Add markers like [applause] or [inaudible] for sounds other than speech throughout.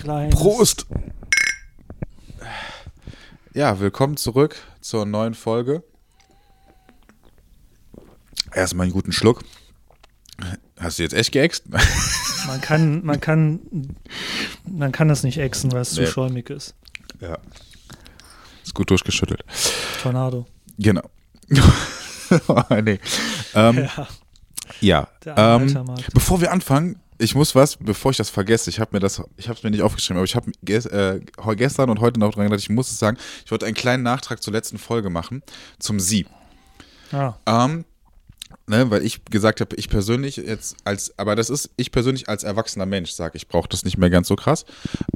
kleines. Prost! Ja, willkommen zurück zur neuen Folge. Erstmal einen guten Schluck. Hast du jetzt echt geäxt? Man kann, man kann, man kann das nicht exen, weil es Nee. zu schäumig ist. Ja. Ist gut durchgeschüttelt. Tornado. Genau. oh, [laughs] nee. Ähm, [laughs] Ja, ja. Ähm, bevor wir anfangen, ich muss was, bevor ich das vergesse, ich habe mir das, ich habe es mir nicht aufgeschrieben, aber ich habe ges äh, gestern und heute noch dran gedacht, ich muss es sagen, ich wollte einen kleinen Nachtrag zur letzten Folge machen, zum Sie. Ah, Ähm, ne, weil ich gesagt habe, ich persönlich jetzt als, aber das ist ich persönlich als erwachsener Mensch sage, ich brauche das nicht mehr ganz so krass,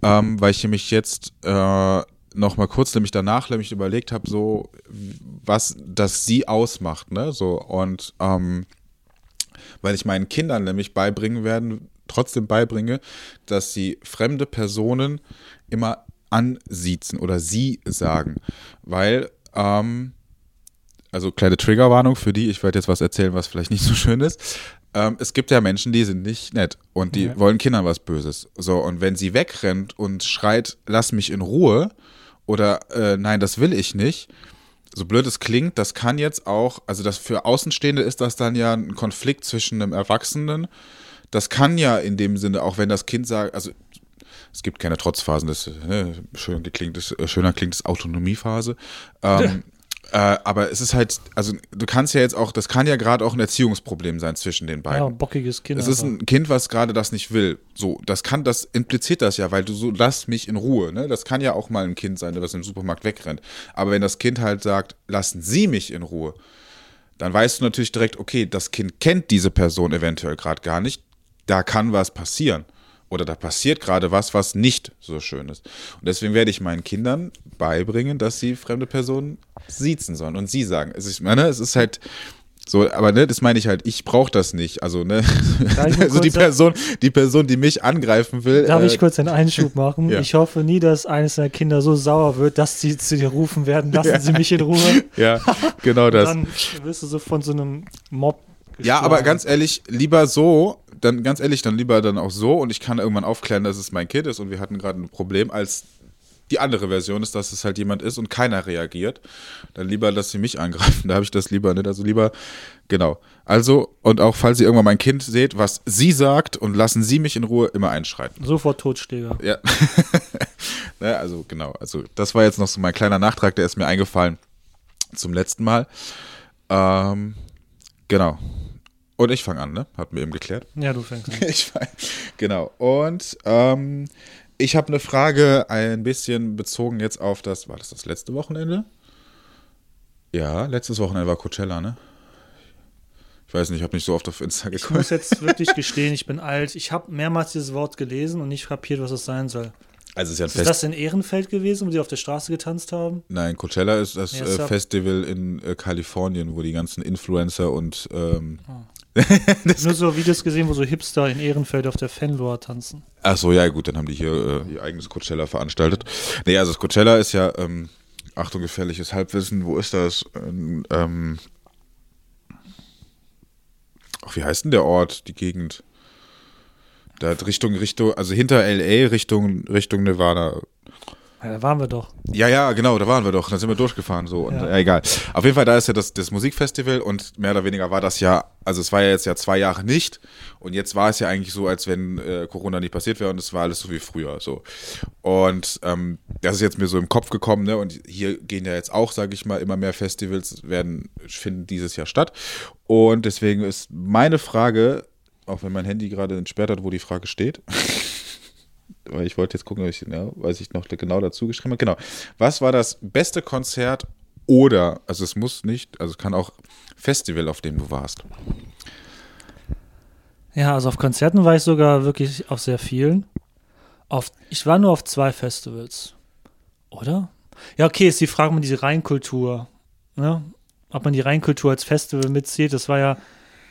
ähm, weil ich mich jetzt äh, noch mal kurz nämlich danach nämlich überlegt habe, so was das sie ausmacht, ne, so und ähm, weil ich meinen Kindern nämlich beibringen werden, trotzdem beibringe, dass sie fremde Personen immer ansiezen oder sie sagen, weil ähm, also kleine Triggerwarnung für die, ich werde jetzt was erzählen, was vielleicht nicht so schön ist. Ähm, es gibt ja Menschen, die sind nicht nett und die Ja. wollen Kindern was Böses. So, und wenn sie wegrennt und schreit, lass mich in Ruhe oder äh, nein, das will ich nicht, so blöd es klingt, das kann jetzt auch, also das für Außenstehende ist das dann ja ein Konflikt zwischen einem Erwachsenen. Das kann ja in dem Sinne, auch wenn das Kind sagt, also es gibt keine Trotzphasen, das äh, schön klingt, das, äh, schöner klingt das Autonomiephase. Ähm, äh, aber es ist halt, also du kannst ja jetzt auch, das kann ja gerade auch ein Erziehungsproblem sein zwischen den beiden. ja, ein bockiges Kind. Es ist ein Kind, was gerade das nicht will. So, das kann, das impliziert das ja, weil du so, lass mich in Ruhe. Ne? Das kann ja auch mal ein Kind sein, was im Supermarkt wegrennt. Aber wenn das Kind halt sagt, lassen Sie mich in Ruhe, dann weißt du natürlich direkt, okay, das Kind kennt diese Person eventuell gerade gar nicht. Da kann was passieren. Oder da passiert gerade was, was nicht so schön ist. Und deswegen werde ich meinen Kindern beibringen, dass sie fremde Personen siezen sollen und sie sagen. Also ich meine, es ist halt so, aber ne, das meine ich halt, ich brauche das nicht. Also, ne, [laughs] also die Person, die Person, die mich angreifen will. Darf äh, ich kurz einen Einschub [laughs] machen? Ja. Ich hoffe nie, dass eines deiner Kinder so sauer wird, dass sie zu dir rufen werden, lassen Sie mich in Ruhe. [laughs] Ja, genau das. Dann wirst du so von so einem Mob Ja, geschlagen. aber ganz ehrlich, lieber so, dann ganz ehrlich, dann lieber dann auch so und ich kann irgendwann aufklären, dass es mein Kind ist und wir hatten gerade ein Problem, als die andere Version ist, dass es halt jemand ist und keiner reagiert. Dann lieber, dass sie mich angreifen, [laughs] da habe ich das lieber nicht. Also lieber, genau. Also, und auch falls ihr irgendwann mein Kind seht, was sie sagt und lassen sie mich in Ruhe, immer einschreiten. Sofort Totschläger. Ja. [laughs] ne, also genau, also das war jetzt noch so mein kleiner Nachtrag, der ist mir eingefallen zum letzten Mal. Ähm, genau. Und ich fange an, ne? Hatten wir eben geklärt. Ja, du fängst an. [laughs] Ich fang, genau. Und ähm, ich habe eine Frage ein bisschen bezogen jetzt auf das, war das das letzte Wochenende? Ja, letztes Wochenende war Coachella, ne? Ich weiß nicht, ich habe nicht so oft auf Insta Ich geguckt. muss jetzt [laughs] wirklich gestehen, ich bin alt. Ich habe mehrmals dieses Wort gelesen und nicht kapiert, was es sein soll. Also ist ja ein Ist das in Ehrenfeld gewesen, wo die auf der Straße getanzt haben? Nein, Coachella ist das Ja, äh. Festival in äh, Kalifornien, wo die ganzen Influencer und ähm, [laughs] Nur so Videos gesehen, wo so Hipster in Ehrenfeld auf der Fanlore tanzen. ach so, ja gut, dann haben die hier äh, ihr eigenes Coachella veranstaltet. Nee, also das Coachella ist ja, ähm, Achtung, gefährliches Halbwissen, wo ist das? Ähm, ähm, ach, wie heißt denn der Ort, die Gegend? Da Richtung, Richtung, also hinter LA Richtung, Richtung Nevada. Ja, da waren wir doch. Ja, ja, genau, da waren wir doch. Da sind wir durchgefahren so. Und, Ja. ja. egal. Auf jeden Fall, da ist ja das, das Musikfestival und mehr oder weniger war das ja, also es war ja jetzt ja zwei Jahre nicht und jetzt war es ja eigentlich so, als wenn äh, Corona nicht passiert wäre und es war alles so wie früher. so. Und ähm, das ist jetzt mir so im Kopf gekommen, ne? Und hier gehen ja jetzt auch, sage ich mal, immer mehr Festivals werden, finden dieses Jahr statt. Und deswegen ist meine Frage, auch wenn mein Handy gerade entsperrt hat, wo die Frage steht. [laughs] Weil ich wollte jetzt gucken, ob ich, ja, weiß ich noch genau dazu geschrieben habe. Genau. Was war das beste Konzert oder, also es muss nicht, also es kann auch Festival, auf dem du warst. Ja, also auf Konzerten war ich sogar wirklich auf sehr vielen. Auf, ich war nur auf zwei Festivals. Oder? Ja, okay, ist die Frage um diese Rheinkultur. Ne? Ob man die Rheinkultur als Festival mitzählt, das war ja,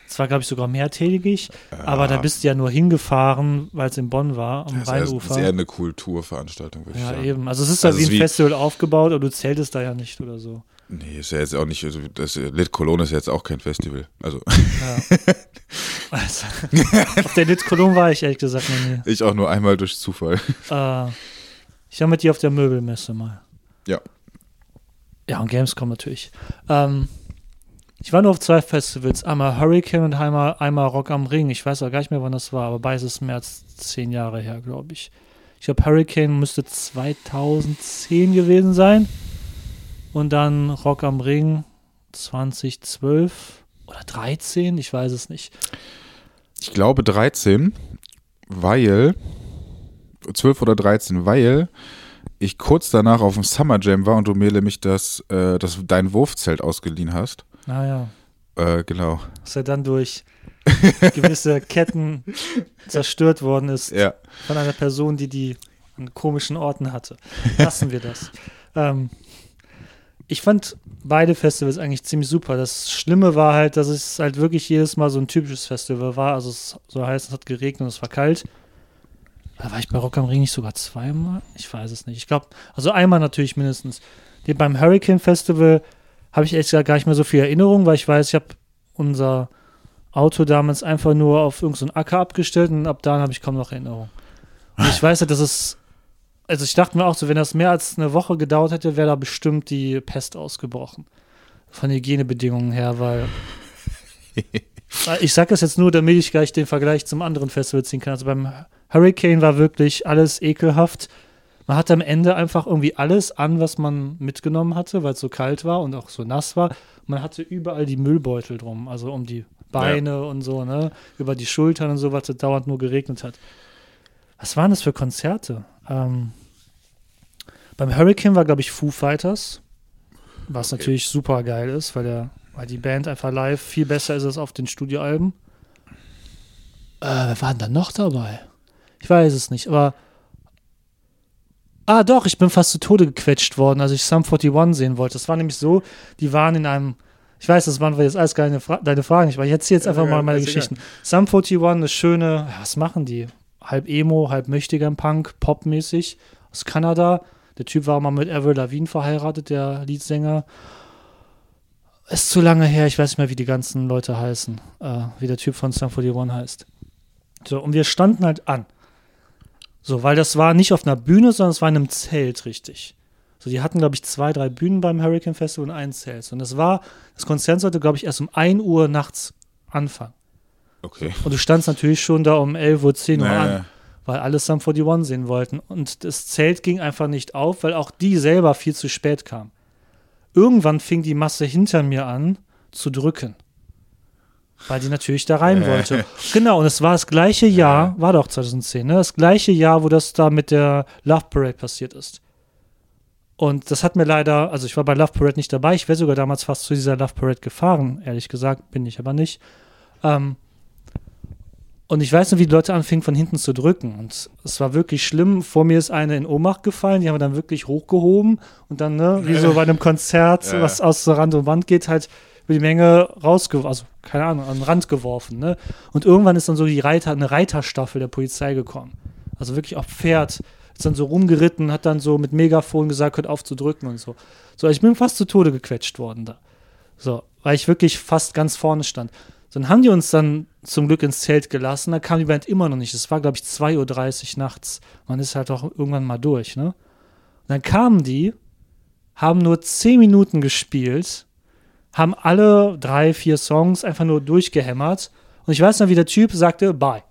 das war, glaube ich, sogar mehrtägig. Aber da bist du ja nur hingefahren, weil es in Bonn war, am Das eher- das ist Rheinufer. eher eine Kulturveranstaltung, würde ich Ja, sagen. eben. Also es ist halt Also wie ein wie- Festival aufgebaut, aber du zähltest da ja nicht oder so. Nee, ist ja jetzt auch nicht, also das Lit Cologne ist jetzt auch kein Festival. Also. Ja. [laughs] also, auf der Lit Cologne war ich ehrlich gesagt noch nie. Ich auch nur einmal durch Zufall. Äh, ich war mit dir auf der Möbelmesse mal. Ja. Ja, und Gamescom natürlich. Ähm, ich war nur auf zwei Festivals, einmal Hurricane und einmal, einmal Rock am Ring. Ich weiß auch gar nicht mehr, wann das war, aber beides ist mehr als zehn Jahre her, glaube ich. Ich glaube, Hurricane müsste 2010 gewesen sein. Und dann Rock am Ring 2012 oder 13, ich weiß es nicht. Ich glaube 13, weil 12 oder 13, weil ich kurz danach auf dem Summer Jam war und du mir nämlich das, äh, das dein Wurfzelt ausgeliehen hast. Naja. Äh, genau. Dass er dann durch gewisse [laughs] Ketten zerstört worden ist Ja. von einer Person, die die an komischen Orten hatte. Lassen wir das. [laughs] Ähm, ich fand beide Festivals eigentlich ziemlich super. Das Schlimme war halt, dass es halt wirklich jedes Mal so ein typisches Festival war. Also es so heißt, es hat geregnet und es war kalt. Da war ich bei Rock am Ring nicht sogar zweimal? Ich weiß es nicht. Ich glaube, also einmal natürlich mindestens. Die, beim Hurricane Festival habe ich echt gar nicht mehr so viel Erinnerung, weil ich weiß, ich habe unser Auto damals einfach nur auf irgendeinen so Acker abgestellt und ab da habe ich kaum noch Erinnerung. Und ich weiß ja, dass es, also ich dachte mir auch so, wenn das mehr als eine Woche gedauert hätte, wäre da bestimmt die Pest ausgebrochen. Von Hygienebedingungen her, weil [laughs] ich sage das jetzt nur, damit ich gleich den Vergleich zum anderen Festival ziehen kann. Also beim Hurricane war wirklich alles ekelhaft. Man hatte am Ende einfach irgendwie alles an, was man mitgenommen hatte, weil es so kalt war und auch so nass war. Man hatte überall die Müllbeutel drum, also um die Beine und so, ne? Über die Schultern und so, was es dauernd nur geregnet hat. Was waren das für Konzerte? Ähm, beim Hurricane war, glaube ich, Foo Fighters, was Okay. natürlich super geil ist, weil, der, weil die Band einfach live viel besser ist als auf den Studioalben. Äh, wer war denn da noch dabei? Ich weiß es nicht, aber. Ah, doch, ich bin fast zu Tode gequetscht worden, als ich Sum 41 sehen wollte. Das war nämlich so, die waren in einem. Ich weiß, das waren jetzt alles keine Fra deine Fragen nicht, aber ich erzähle jetzt einfach Ja, mal meine egal. Geschichten. Sum 41, eine schöne, ja, was machen die? Halb Emo, halb mächtiger Punk, popmäßig, aus Kanada. Der Typ war mal mit Avril Lavigne verheiratet, der Leadsänger. Ist zu lange her, ich weiß nicht mehr, wie die ganzen Leute heißen, äh, wie der Typ von Sum 41 heißt. So, und wir standen halt an. So, weil das war nicht auf einer Bühne, sondern es war in einem Zelt, richtig. So, die hatten, glaube ich, zwei, drei Bühnen beim Hurricane Festival und ein Zelt. Und das war, das Konzert sollte, glaube ich, erst um 1 Uhr nachts anfangen. Okay. Und du standst natürlich schon da um 11 Uhr, 10 Uhr an Naja. weil alle Sum 41 sehen wollten. Und das Zelt ging einfach nicht auf, weil auch die selber viel zu spät kamen. Irgendwann fing die Masse hinter mir an zu drücken. Weil die natürlich da rein wollte. Genau, und es war das gleiche Jahr, war doch 2010, ne? Das gleiche Jahr, wo das da mit der Love Parade passiert ist. Und das hat mir leider, also ich war bei Love Parade nicht dabei, ich wäre sogar damals fast zu dieser Love Parade gefahren, ehrlich gesagt, bin ich aber nicht. Ähm, und ich weiß noch, wie die Leute anfingen, von hinten zu drücken. Und es war wirklich schlimm. Vor mir ist eine in Ohnmacht gefallen, die haben wir dann wirklich hochgehoben und dann, ne, wie so [laughs] bei einem Konzert, Ja. was aus der Rand und Wand geht, halt über die Menge rausgeworfen, also keine Ahnung, an den Rand geworfen. Ne? Und irgendwann ist dann so die Reiter, eine Reiterstaffel der Polizei gekommen. Also wirklich auf Pferd, ist dann so rumgeritten, hat dann so mit Megafon gesagt, hört auf zu drücken und so. So, ich bin fast zu Tode gequetscht worden da. So, weil ich wirklich fast ganz vorne stand. So, Dann haben die uns dann zum Glück ins Zelt gelassen, da kam die Band immer noch nicht. Es war, glaube ich, 2.30 Uhr nachts. Man ist halt auch irgendwann mal durch, ne? Und dann kamen die, haben nur 10 Minuten gespielt, haben alle drei, vier Songs einfach nur durchgehämmert. Und ich weiß noch, wie der Typ sagte, bye.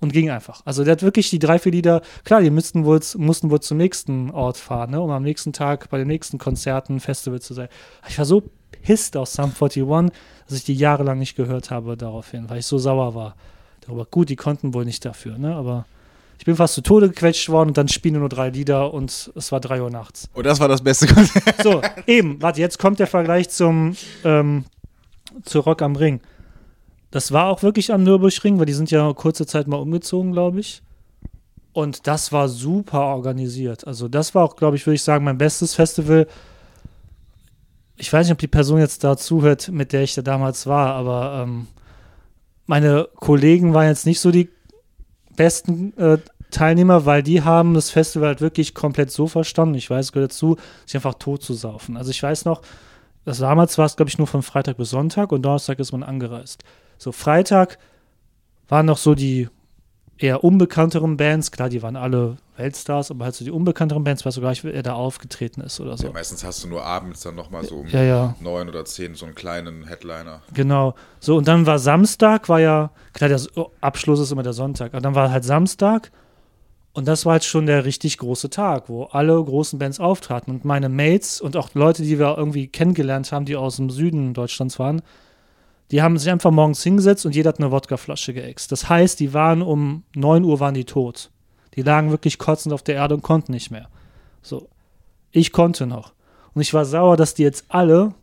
Und ging einfach. Also der hat wirklich die drei, vier Lieder, klar, die müssten wohl, mussten wohl zum nächsten Ort fahren, ne, um am nächsten Tag bei den nächsten Konzerten, Festival zu sein. Ich war so pisst aus Sum 41, dass ich die jahrelang nicht gehört habe daraufhin, weil ich so sauer war. Darüber. Gut, die konnten wohl nicht dafür, ne? Aber ich bin fast zu Tode gequetscht worden und dann spielen nur drei Lieder und es war drei Uhr nachts. Und das war das beste Konzert. So, eben, warte, jetzt kommt der Vergleich zum ähm, zu Rock am Ring. Das war auch wirklich am Nürburgring, weil die sind ja kurze Zeit mal umgezogen, glaube ich. Und das war super organisiert. Also das war auch, glaube ich, würde ich sagen, mein bestes Festival. Ich weiß nicht, ob die Person jetzt da zuhört, mit der ich da damals war, aber ähm, meine Kollegen waren jetzt nicht so die besten äh, Teilnehmer, weil die haben das Festival halt wirklich komplett so verstanden, ich weiß, es gehört dazu, sich einfach tot zu saufen. Also ich weiß noch, das damals war es, glaube ich, nur von Freitag bis Sonntag und Donnerstag ist man angereist. So, Freitag waren noch so die eher unbekannteren Bands, klar, die waren alle Weltstars, aber halt so die unbekannteren Bands, weißt du gar nicht, wer da aufgetreten ist oder so. Ja, meistens hast du nur abends dann nochmal so um Ja, ja. neun oder zehn so einen kleinen Headliner. Genau. So, und dann war Samstag, war ja, klar, der S- Abschluss ist immer der Sonntag, aber dann war halt Samstag und das war halt schon der richtig große Tag, wo alle großen Bands auftraten. Und meine Mates und auch Leute, die wir irgendwie kennengelernt haben, die aus dem Süden Deutschlands waren, die haben sich einfach morgens hingesetzt und jeder hat eine Wodkaflasche geäxt. Das heißt, die waren um 9 Uhr waren die tot. Die lagen wirklich kotzend auf der Erde und konnten nicht mehr. So. Ich konnte noch. Und ich war sauer, dass die jetzt alle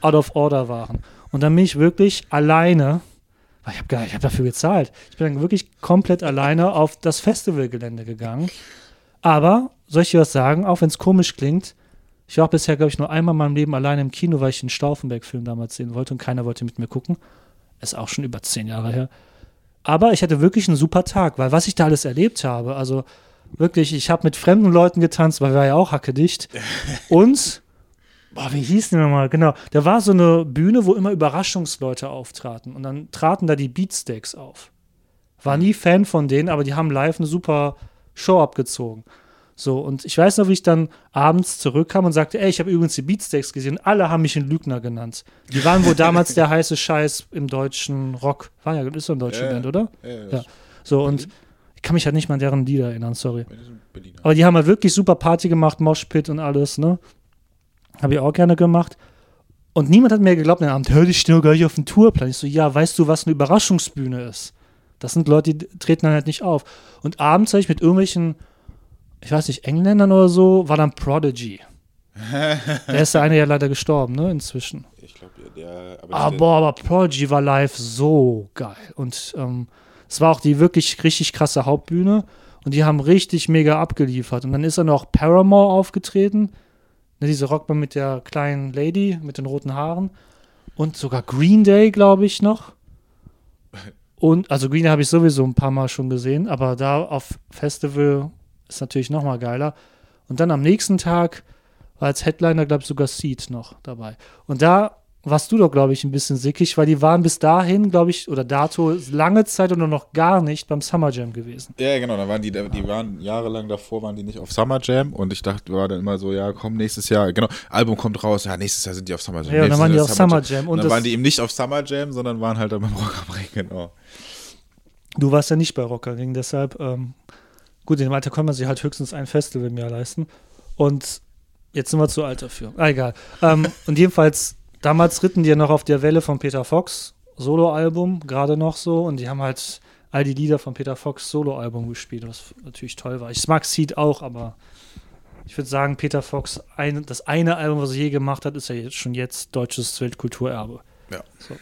out of order waren. Und dann bin ich wirklich alleine, weil ich habe hab dafür gezahlt, ich bin dann wirklich komplett alleine auf das Festivalgelände gegangen. Aber, soll ich dir was sagen, auch wenn es komisch klingt, ich war bisher, glaube ich, nur einmal in meinem Leben alleine im Kino, weil ich den Stauffenberg-Film damals sehen wollte und keiner wollte mit mir gucken. Ist auch schon über zehn Jahre her. Aber ich hatte wirklich einen super Tag, weil was ich da alles erlebt habe, also wirklich, ich habe mit fremden Leuten getanzt, weil wir ja auch hackedicht. [laughs] Und Boah, wie hieß die nochmal? Genau. Da war so eine Bühne, wo immer Überraschungsleute auftraten. Und dann traten da die Beatsteaks auf. War nie Fan von denen, aber die haben live eine super Show abgezogen. So, und ich weiß noch, wie ich dann abends zurückkam und sagte, ey, ich habe übrigens die Beatsteaks gesehen. Alle haben mich einen Lügner genannt. Die waren wohl damals der [laughs] heiße Scheiß im deutschen Rock. War ja, ist so eine deutsche Ja. Band, oder? Ja, Ja. So, und ich kann mich halt nicht mal an deren Lieder erinnern, sorry. Aber die haben halt wirklich super Party gemacht, Moshpit und alles, ne? Habe ich auch gerne gemacht. Und niemand hat mir geglaubt, den Abend, hör dich nur gar nicht auf den Tourplan. Ich so, ja, weißt du, was eine Überraschungsbühne ist? Das sind Leute, die treten dann halt nicht auf. Und abends habe ich mit irgendwelchen, ich weiß nicht, Engländern oder so, war dann Prodigy. [laughs] Der ist der eine ja leider gestorben, ne, inzwischen. Ich glaube, der. Aber Ah, boah, aber Prodigy war live so geil. Und ähm, es war auch die wirklich richtig krasse Hauptbühne. Und die haben richtig mega abgeliefert. Und dann ist dann noch Paramore aufgetreten. Ne, diese Rockband mit der kleinen Lady mit den roten Haaren. Und sogar Green Day, glaube ich, noch. [laughs] Und, also Green Day habe ich sowieso ein paar Mal schon gesehen. Aber da auf Festival ist natürlich noch mal geiler. Und dann am nächsten Tag war als Headliner, glaube ich, sogar Seed noch dabei. Und da warst du doch, glaube ich, ein bisschen sickig, weil die waren bis dahin, glaube ich, oder dato lange Zeit oder noch gar nicht beim Summer Jam gewesen. Ja, genau, da waren die, die waren jahrelang davor, waren die nicht auf Summer Jam und ich dachte, war dann immer so, ja, komm, nächstes Jahr, genau, Album kommt raus, ja, nächstes Jahr sind die auf Summer Jam. Ja, dann waren die auf Summer Jam. Und Und dann waren die eben nicht auf Summer Jam, sondern waren halt dann beim Rock am Ring, genau. du warst ja nicht bei Rockerring, deshalb, ähm, gut, in dem Alter kann man sich halt höchstens ein Festival im Jahr leisten. Und jetzt sind wir zu alt dafür. Ah, egal. ähm, [laughs] und jedenfalls, damals ritten die ja noch auf der Welle von Peter Fox, Soloalbum, gerade noch so. Und die haben halt all die Lieder von Peter Fox Soloalbum gespielt, was natürlich toll war. Ich mag Seed auch, aber ich würde sagen, Peter Fox, ein, das eine Album, was er je gemacht hat, ist ja jetzt schon jetzt deutsches Weltkulturerbe. Ja. So.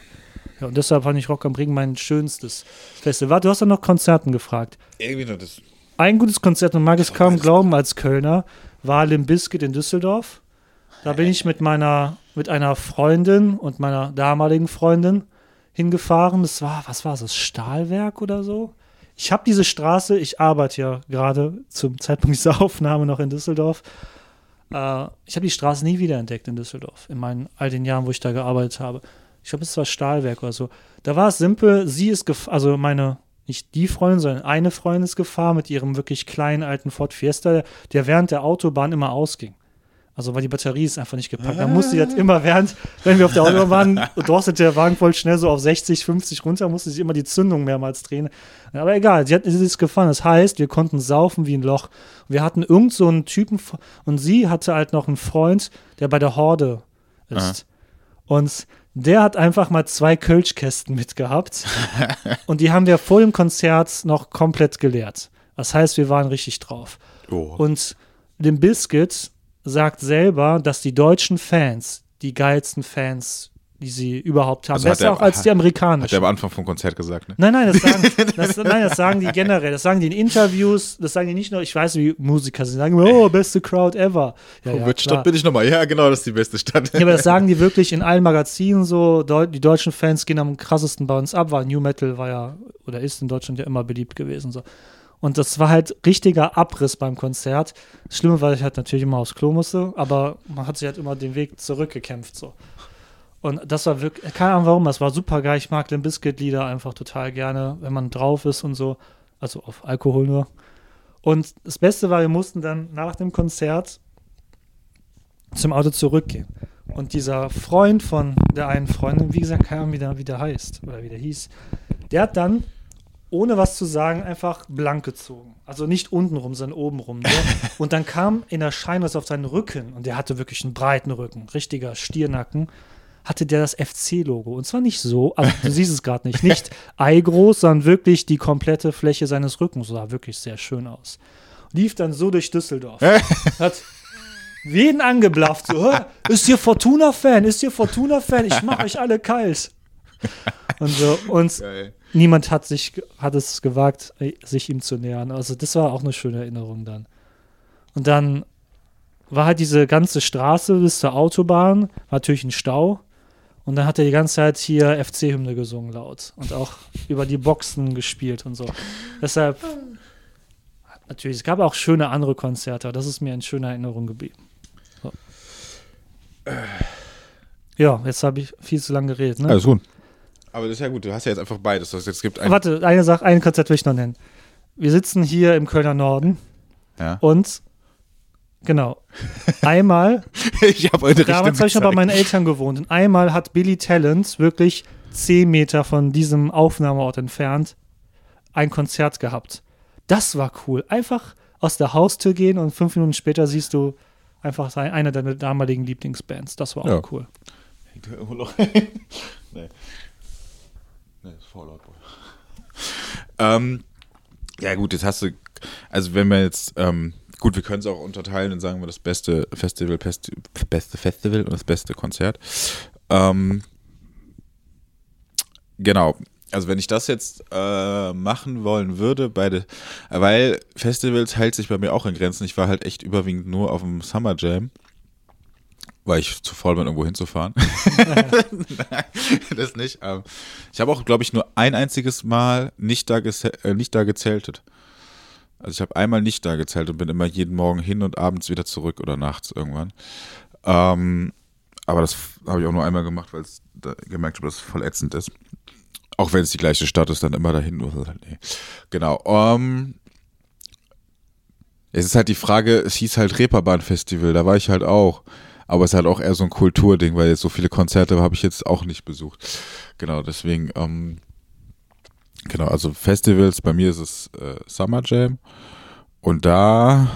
Ja, und deshalb fand ich Rock am Ring mein schönstes Festival. Du hast ja noch Konzerten gefragt. Irgendwie noch das. Ein gutes Konzert, man mag es kaum glauben als Kölner, war Limp Bizkit in Düsseldorf. Da bin ich mit meiner, mit einer Freundin und meiner damaligen Freundin hingefahren. Das war, was war es, das Stahlwerk oder so? Ich habe diese Straße, ich arbeite ja gerade zum Zeitpunkt dieser Aufnahme noch in Düsseldorf. Äh, ich habe die Straße nie wiederentdeckt in Düsseldorf, in meinen all den Jahren, wo ich da gearbeitet habe. Ich glaube, es war Stahlwerk oder so. Da war es simpel, sie ist, also meine, nicht die Freundin, sondern eine Freundin ist gefahren mit ihrem wirklich kleinen alten Ford Fiesta, der während der Autobahn immer ausging. Also weil die Batterie ist einfach nicht gepackt. Dann musste sie das immer während, wenn wir auf der Autobahn waren, drosselt der Wagen voll schnell so auf 60, 50 runter, musste sie immer die Zündung mehrmals drehen. Aber egal, sie, hat, sie ist gefahren. Das heißt, wir konnten saufen wie ein Loch. Wir hatten irgend so einen Typen und sie hatte halt noch einen Freund, der bei der Horde ist. Und der hat einfach mal zwei Kölschkästen mitgehabt. [laughs] und die haben wir vor dem Konzert noch komplett geleert. Das heißt, wir waren richtig drauf. Oh. Und dem Biscuit sagt selber, dass die deutschen Fans die geilsten Fans, die sie überhaupt haben. Also Besser er- auch als die Hat er amerikanischen. am Anfang vom Konzert gesagt, ne? Nein, nein, das sagen, [laughs] das, nein, das sagen die generell. Das sagen die in Interviews. Das sagen die nicht nur, ich weiß, wie Musiker sind. Die sagen, oh, beste Crowd ever. Ja, ja, Welche klar. Stadt bin ich nochmal? Ja, genau, das ist die beste Stadt. Ja, aber das sagen die wirklich in allen Magazinen so. Die deutschen Fans gehen am krassesten bei uns ab, weil New Metal war ja oder ist in Deutschland ja immer beliebt gewesen. So. Und das war halt richtiger Abriss beim Konzert. Das Schlimme war, ich halt natürlich immer aufs Klo musste, aber man hat sich halt immer den Weg zurückgekämpft so. Und das war wirklich, keine Ahnung warum, das war super geil. Ich mag den Biscuit-Lieder einfach total gerne, wenn man drauf ist und so. Also auf Alkohol nur. Und das Beste war, wir mussten dann nach dem Konzert zum Auto zurückgehen. Und dieser Freund von der einen Freundin, wie gesagt, keine Ahnung, wie der, wie der heißt oder wie der hieß, der hat dann, ohne was zu sagen, einfach blank gezogen. Also nicht untenrum, sondern obenrum. Ne? [laughs] Und dann kam in der Scheinriss auf seinen Rücken, und der hatte wirklich einen breiten Rücken, richtiger Stiernacken, hatte der das FC-Logo. Und zwar nicht so, also du siehst es gerade nicht, nicht [laughs] eigroß, sondern wirklich die komplette Fläche seines Rückens sah wirklich sehr schön aus. Lief dann so durch Düsseldorf. Hat jeden angeblafft. So, "Hä? ist hier Fortuna-Fan? Ist hier Fortuna-Fan? Ich mach euch alle kalt. Und so, und Geil. niemand hat sich hat es gewagt, äh, sich ihm zu nähern. Also das war auch eine schöne Erinnerung dann. Und dann war halt diese ganze Straße bis zur Autobahn, war natürlich ein Stau. Und dann hat er die ganze Zeit hier FC-Hymne gesungen laut und auch über die Boxen gespielt und so. Deshalb, natürlich, es gab auch schöne andere Konzerte, aber das ist mir in schöner Erinnerung geblieben. So. Ja, jetzt habe ich viel zu lange geredet. Ne? Alles gut. Aber das ist ja gut, du hast ja jetzt einfach beides. Das jetzt gibt ein, Warte, eine Sache, ein Konzert will ich noch nennen. Wir sitzen hier im Kölner Norden ja. und genau, einmal, [laughs] ich habe heute damals habe ich noch bei meinen Eltern gewohnt und einmal hat Billy Talent wirklich 10 Meter von diesem Aufnahmeort entfernt ein Konzert gehabt. Das war cool. Einfach aus der Haustür gehen und fünf Minuten später siehst du einfach eine deiner damaligen Lieblingsbands. Das war auch Ja. cool. Hängt da irgendwo noch? [laughs] nee. Nee, ist Fallout Boy. [laughs] ähm, ja, gut, jetzt hast du, also wenn wir jetzt, ähm, gut, wir können es auch unterteilen und sagen wir das beste Festival, beste, beste Festival und das beste Konzert. Ähm, genau. Also wenn ich das jetzt äh, machen wollen würde, beide, weil Festivals hält sich bei mir auch in Grenzen. Ich war halt echt überwiegend nur auf dem Summer Jam, weil ich zu faul bin, irgendwo hinzufahren. [laughs] [laughs] Nein, das nicht. Ähm, ich habe auch, glaube ich, nur ein einziges Mal nicht da, äh, nicht da gezeltet. Also ich habe einmal nicht da gezählt und bin immer jeden Morgen hin und abends wieder zurück oder nachts irgendwann. Ähm, aber das habe ich auch nur einmal gemacht, weil ich gemerkt habe, dass es voll ätzend ist. Auch wenn es die gleiche Stadt ist, dann immer dahin. Nee. Genau. Ähm, es ist halt die Frage, es hieß halt Reeperbahn-Festival, da war ich halt auch. Aber es ist halt auch eher so ein Kulturding, weil jetzt so viele Konzerte habe ich jetzt auch nicht besucht. Genau, deswegen, ähm, genau, also Festivals, bei mir ist es äh, Summer Jam. Und da,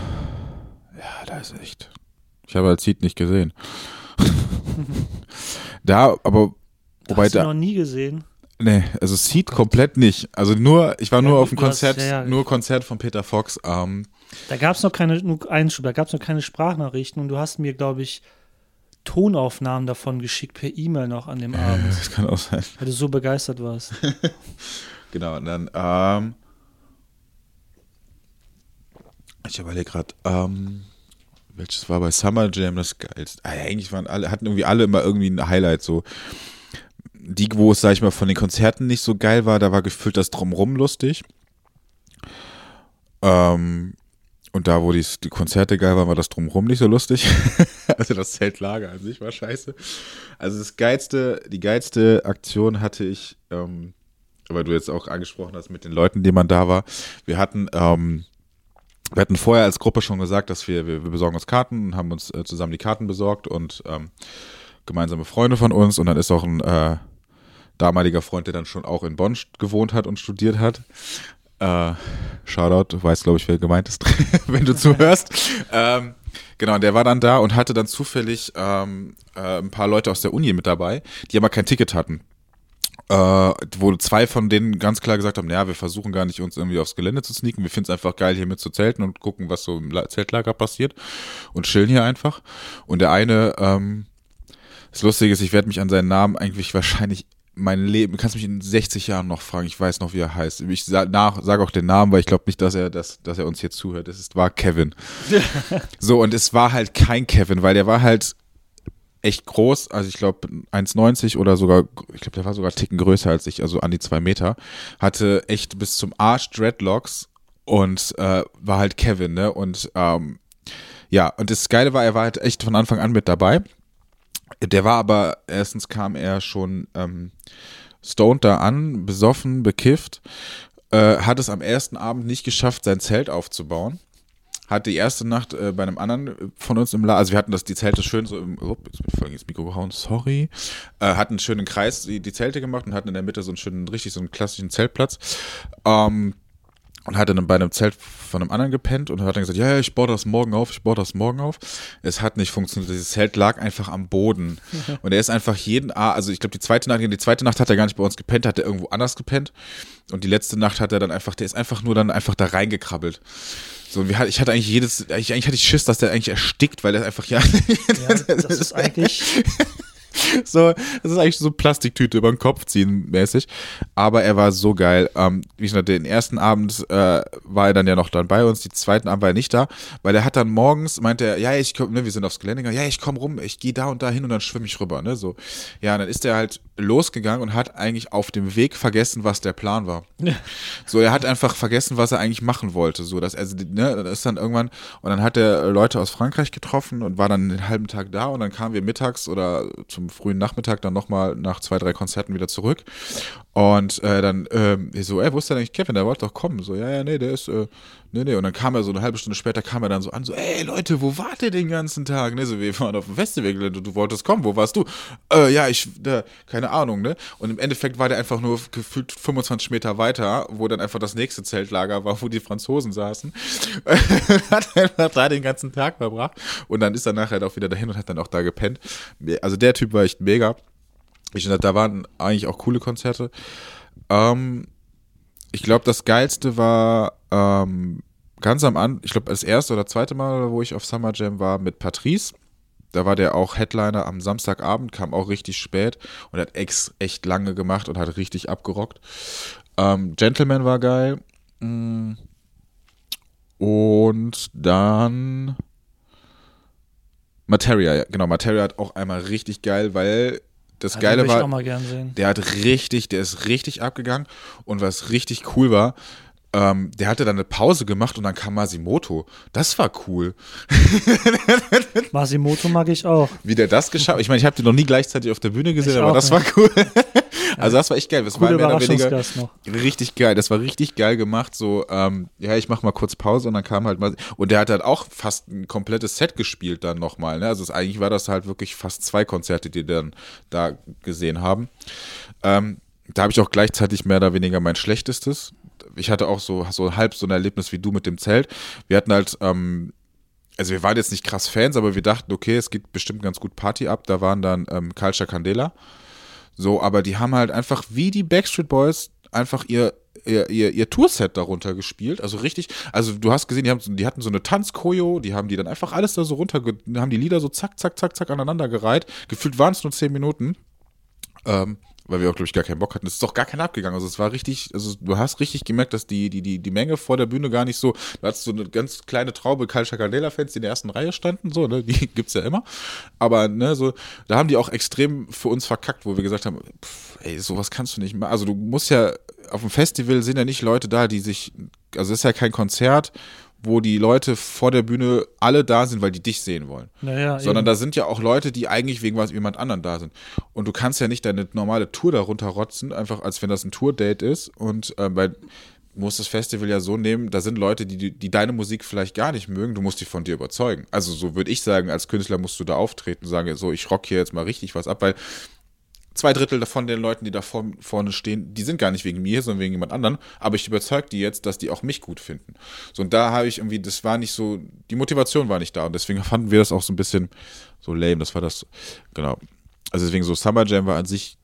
ja, da ist echt. Ich habe halt Seed nicht gesehen. [laughs] da, aber, wobei Hast du da, noch nie gesehen? nee, also Seed komplett nicht. Also nur, ich war nur Ja, auf dem Konzert, ja, ja. nur Konzert von Peter Fox. Ähm, Da gab es noch keine nur Einschub, da gab es noch keine Sprachnachrichten und du hast mir, glaube ich, Tonaufnahmen davon geschickt per E-Mail noch an dem Abend, das kann auch sein. weil du so begeistert warst. [laughs] Genau, und dann, ähm, ich überlege gerade, ähm, welches war bei Summer Jam das geilste? Ah, eigentlich waren alle, hatten irgendwie alle immer irgendwie ein Highlight, so. Die, wo es, sag ich mal, von den Konzerten nicht so geil war, da war gefühlt das Drumrum lustig. Ähm, und da, wo die, die Konzerte geil waren, war das Drumrum nicht so lustig. [laughs] also das Zeltlager an sich war scheiße. Also das geilste, die geilste Aktion hatte ich, ähm, weil du jetzt auch angesprochen hast mit den Leuten, die man da war. Wir hatten, ähm, wir hatten vorher als Gruppe schon gesagt, dass wir, wir, wir besorgen uns Karten und haben uns äh, zusammen die Karten besorgt und ähm, gemeinsame Freunde von uns und dann ist auch ein äh, damaliger Freund, der dann schon auch in Bonn gewohnt hat und studiert hat. Äh, Shoutout, du weißt, glaube ich, wer gemeint ist, [laughs] wenn du zuhörst. ähm, genau, der war dann da und hatte dann zufällig ähm, äh, ein paar Leute aus der Uni mit dabei, die aber kein Ticket hatten äh, wo zwei von denen ganz klar gesagt haben, ja, wir versuchen gar nicht uns irgendwie aufs Gelände zu sneaken, wir finden es einfach geil, hier mit zu zelten und gucken, was so im La- Zeltlager passiert und chillen hier einfach. Und der eine, ähm, das Lustige ist, ich werde mich an seinen Namen eigentlich wahrscheinlich mein Leben, du kannst mich in 60 Jahren noch fragen, ich weiß noch, wie er heißt. Ich sage sag auch den Namen, weil ich glaube nicht, dass er, das, dass er uns hier zuhört. Es ist, war Kevin. [laughs] so, und es war halt kein Kevin, weil der war halt echt groß, also ich glaube 1,90 oder sogar, ich glaube, der war sogar Ticken größer als ich, also an die zwei Meter, hatte echt bis zum Arsch Dreadlocks und äh, war halt Kevin, ne? Und ähm, ja, und das Geile war, er war halt echt von Anfang an mit dabei. Der war aber, erstens kam er schon ähm, stoned da an, besoffen, bekifft, äh, hat es am ersten Abend nicht geschafft, sein Zelt aufzubauen. Hat die erste Nacht äh, bei einem anderen von uns im Lager, also wir hatten das, die Zelte schön so im, oh, jetzt bin ich voll ins Mikro gehauen, sorry, äh, hatten einen schönen Kreis, die, die Zelte gemacht und hatten in der Mitte so einen schönen, richtig so einen klassischen Zeltplatz. Ähm, und hatte dann bei einem Zelt von einem anderen gepennt und hat dann gesagt, ja, ja, ich baue das morgen auf, ich baue das morgen auf. Es hat nicht funktioniert. Dieses Zelt lag einfach am Boden. [laughs] Und er ist einfach jeden, also ich glaube, die zweite Nacht, die zweite Nacht hat er gar nicht bei uns gepennt, hat er irgendwo anders gepennt. Und die letzte Nacht hat er dann einfach, der ist einfach nur dann einfach da reingekrabbelt. So, ich hatte eigentlich jedes, eigentlich, eigentlich hatte ich Schiss, dass der eigentlich erstickt, weil der einfach ja. ja das ist [laughs] eigentlich. [laughs] so, das ist eigentlich so Plastiktüte über den Kopf ziehen mäßig. Aber er war so geil. Ähm, wie gesagt, den ersten Abend äh, war er dann ja noch dann bei uns, die zweiten Abend war er nicht da, weil er hat dann morgens, meinte er, ja, ich komm, ne, wir sind aufs Gelände gegangen, ja, ich komm rum, ich gehe da und da hin und dann schwimme ich rüber, ne, so. Ja, und dann ist er halt losgegangen und hat eigentlich auf dem Weg vergessen, was der Plan war. so, er hat einfach vergessen, was er eigentlich machen wollte, so, dass er, ne, das ist dann irgendwann, und dann hat er Leute aus Frankreich getroffen und war dann den halben Tag da und dann kamen wir mittags oder zum frühen Nachmittag dann nochmal nach zwei, drei Konzerten wieder zurück. Und äh, dann ähm, so, ey, wo ist denn eigentlich Kevin? Der wollte doch kommen. So, ja, ja, nee, der ist, äh, nee, nee. Und dann kam er so eine halbe Stunde später, kam er dann so an, so, ey, Leute, wo wart ihr den ganzen Tag? Ne, so, wir waren auf dem Festival, du, du wolltest kommen, wo warst du? Äh, ja, ich, da, keine Ahnung, ne? Und im Endeffekt war der einfach nur gefühlt 25 Meter weiter, wo dann einfach das nächste Zeltlager war, wo die Franzosen saßen. [laughs] hat einfach da den ganzen Tag verbracht. Und dann ist er nachher auch wieder dahin und hat dann auch da gepennt. Also der Typ war echt mega. Ich da waren eigentlich auch coole Konzerte. Ähm, ich glaube, das Geilste war ähm, ganz am Anfang, ich glaube, das erste oder zweite Mal, wo ich auf Summer Jam war, mit Patrice. Da war der auch Headliner am Samstagabend, kam auch richtig spät und hat ex echt lange gemacht und hat richtig abgerockt. Ähm, Gentleman war geil. Mm. Und dann Materia, genau, Materia hat auch einmal richtig geil, weil das ja, Geile war, der hat richtig, der ist richtig abgegangen und was richtig cool war, ähm, der hatte dann eine Pause gemacht und dann kam Masimoto. Das war cool. [laughs] Masimoto mag ich auch. Wie der das geschafft Ich meine, ich habe den noch nie gleichzeitig auf der Bühne gesehen, ich aber das nicht. war cool. [laughs] also das war echt geil. Das Coole war mehr oder weniger richtig geil. Das war richtig geil gemacht. So, ähm, ja, ich mach mal kurz Pause und dann kam halt mal. Und der hat halt auch fast ein komplettes Set gespielt dann nochmal. Ne? Also es, eigentlich war das halt wirklich fast zwei Konzerte, die dann da gesehen haben. Ähm, da habe ich auch gleichzeitig mehr oder weniger mein schlechtestes ich hatte auch so, so halb so ein Erlebnis wie du mit dem Zelt. Wir hatten halt, ähm, also wir waren jetzt nicht krass Fans, aber wir dachten, okay, es geht bestimmt ganz gut Party ab. Da waren dann ähm, Culture Candela. So, aber die haben halt einfach wie die Backstreet Boys einfach ihr ihr, ihr, ihr Tourset darunter gespielt. Also richtig, also du hast gesehen, die, haben, die hatten so eine Tanzkojo, die haben die dann einfach alles da so runter, haben die Lieder so zack, zack, zack, zack aneinander gereiht. Gefühlt waren es nur zehn Minuten. Ähm, weil wir auch, glaube ich, gar keinen Bock hatten. Es ist doch gar keiner abgegangen. Also es war richtig, also du hast richtig gemerkt, dass die, die, die, die Menge vor der Bühne gar nicht so, du hast so eine ganz kleine Traube Culture Candela-Fans, die in der ersten Reihe standen, so, ne, die [laughs] gibt's ja immer. Aber, ne, so, da haben die auch extrem für uns verkackt, wo wir gesagt haben, pff, ey, sowas kannst du nicht machen. Also du musst ja, auf dem Festival sind ja nicht Leute da, die sich, also es ist ja kein Konzert, wo die Leute vor der Bühne alle da sind, weil die dich sehen wollen. Naja, Sondern eben. da sind ja auch Leute, die eigentlich wegen was jemand anderen da sind. Und du kannst ja nicht deine normale Tour darunter rotzen, einfach als wenn das ein Tour-Date ist. Und äh, bei musst das Festival ja so nehmen, da sind Leute, die, die deine Musik vielleicht gar nicht mögen, du musst die von dir überzeugen. Also so würde ich sagen, als Künstler musst du da auftreten und sagen, so, ich rock hier jetzt mal richtig was ab, weil zwei Drittel davon den Leuten, die da vor, vorne stehen, die sind gar nicht wegen mir, sondern wegen jemand anderen, aber ich überzeug die jetzt, dass die auch mich gut finden. So, und da habe ich irgendwie, das war nicht so, die Motivation war nicht da und deswegen [laughs] fanden wir das auch so ein bisschen so lame, das war das, genau. Also deswegen so Summer Jam war an sich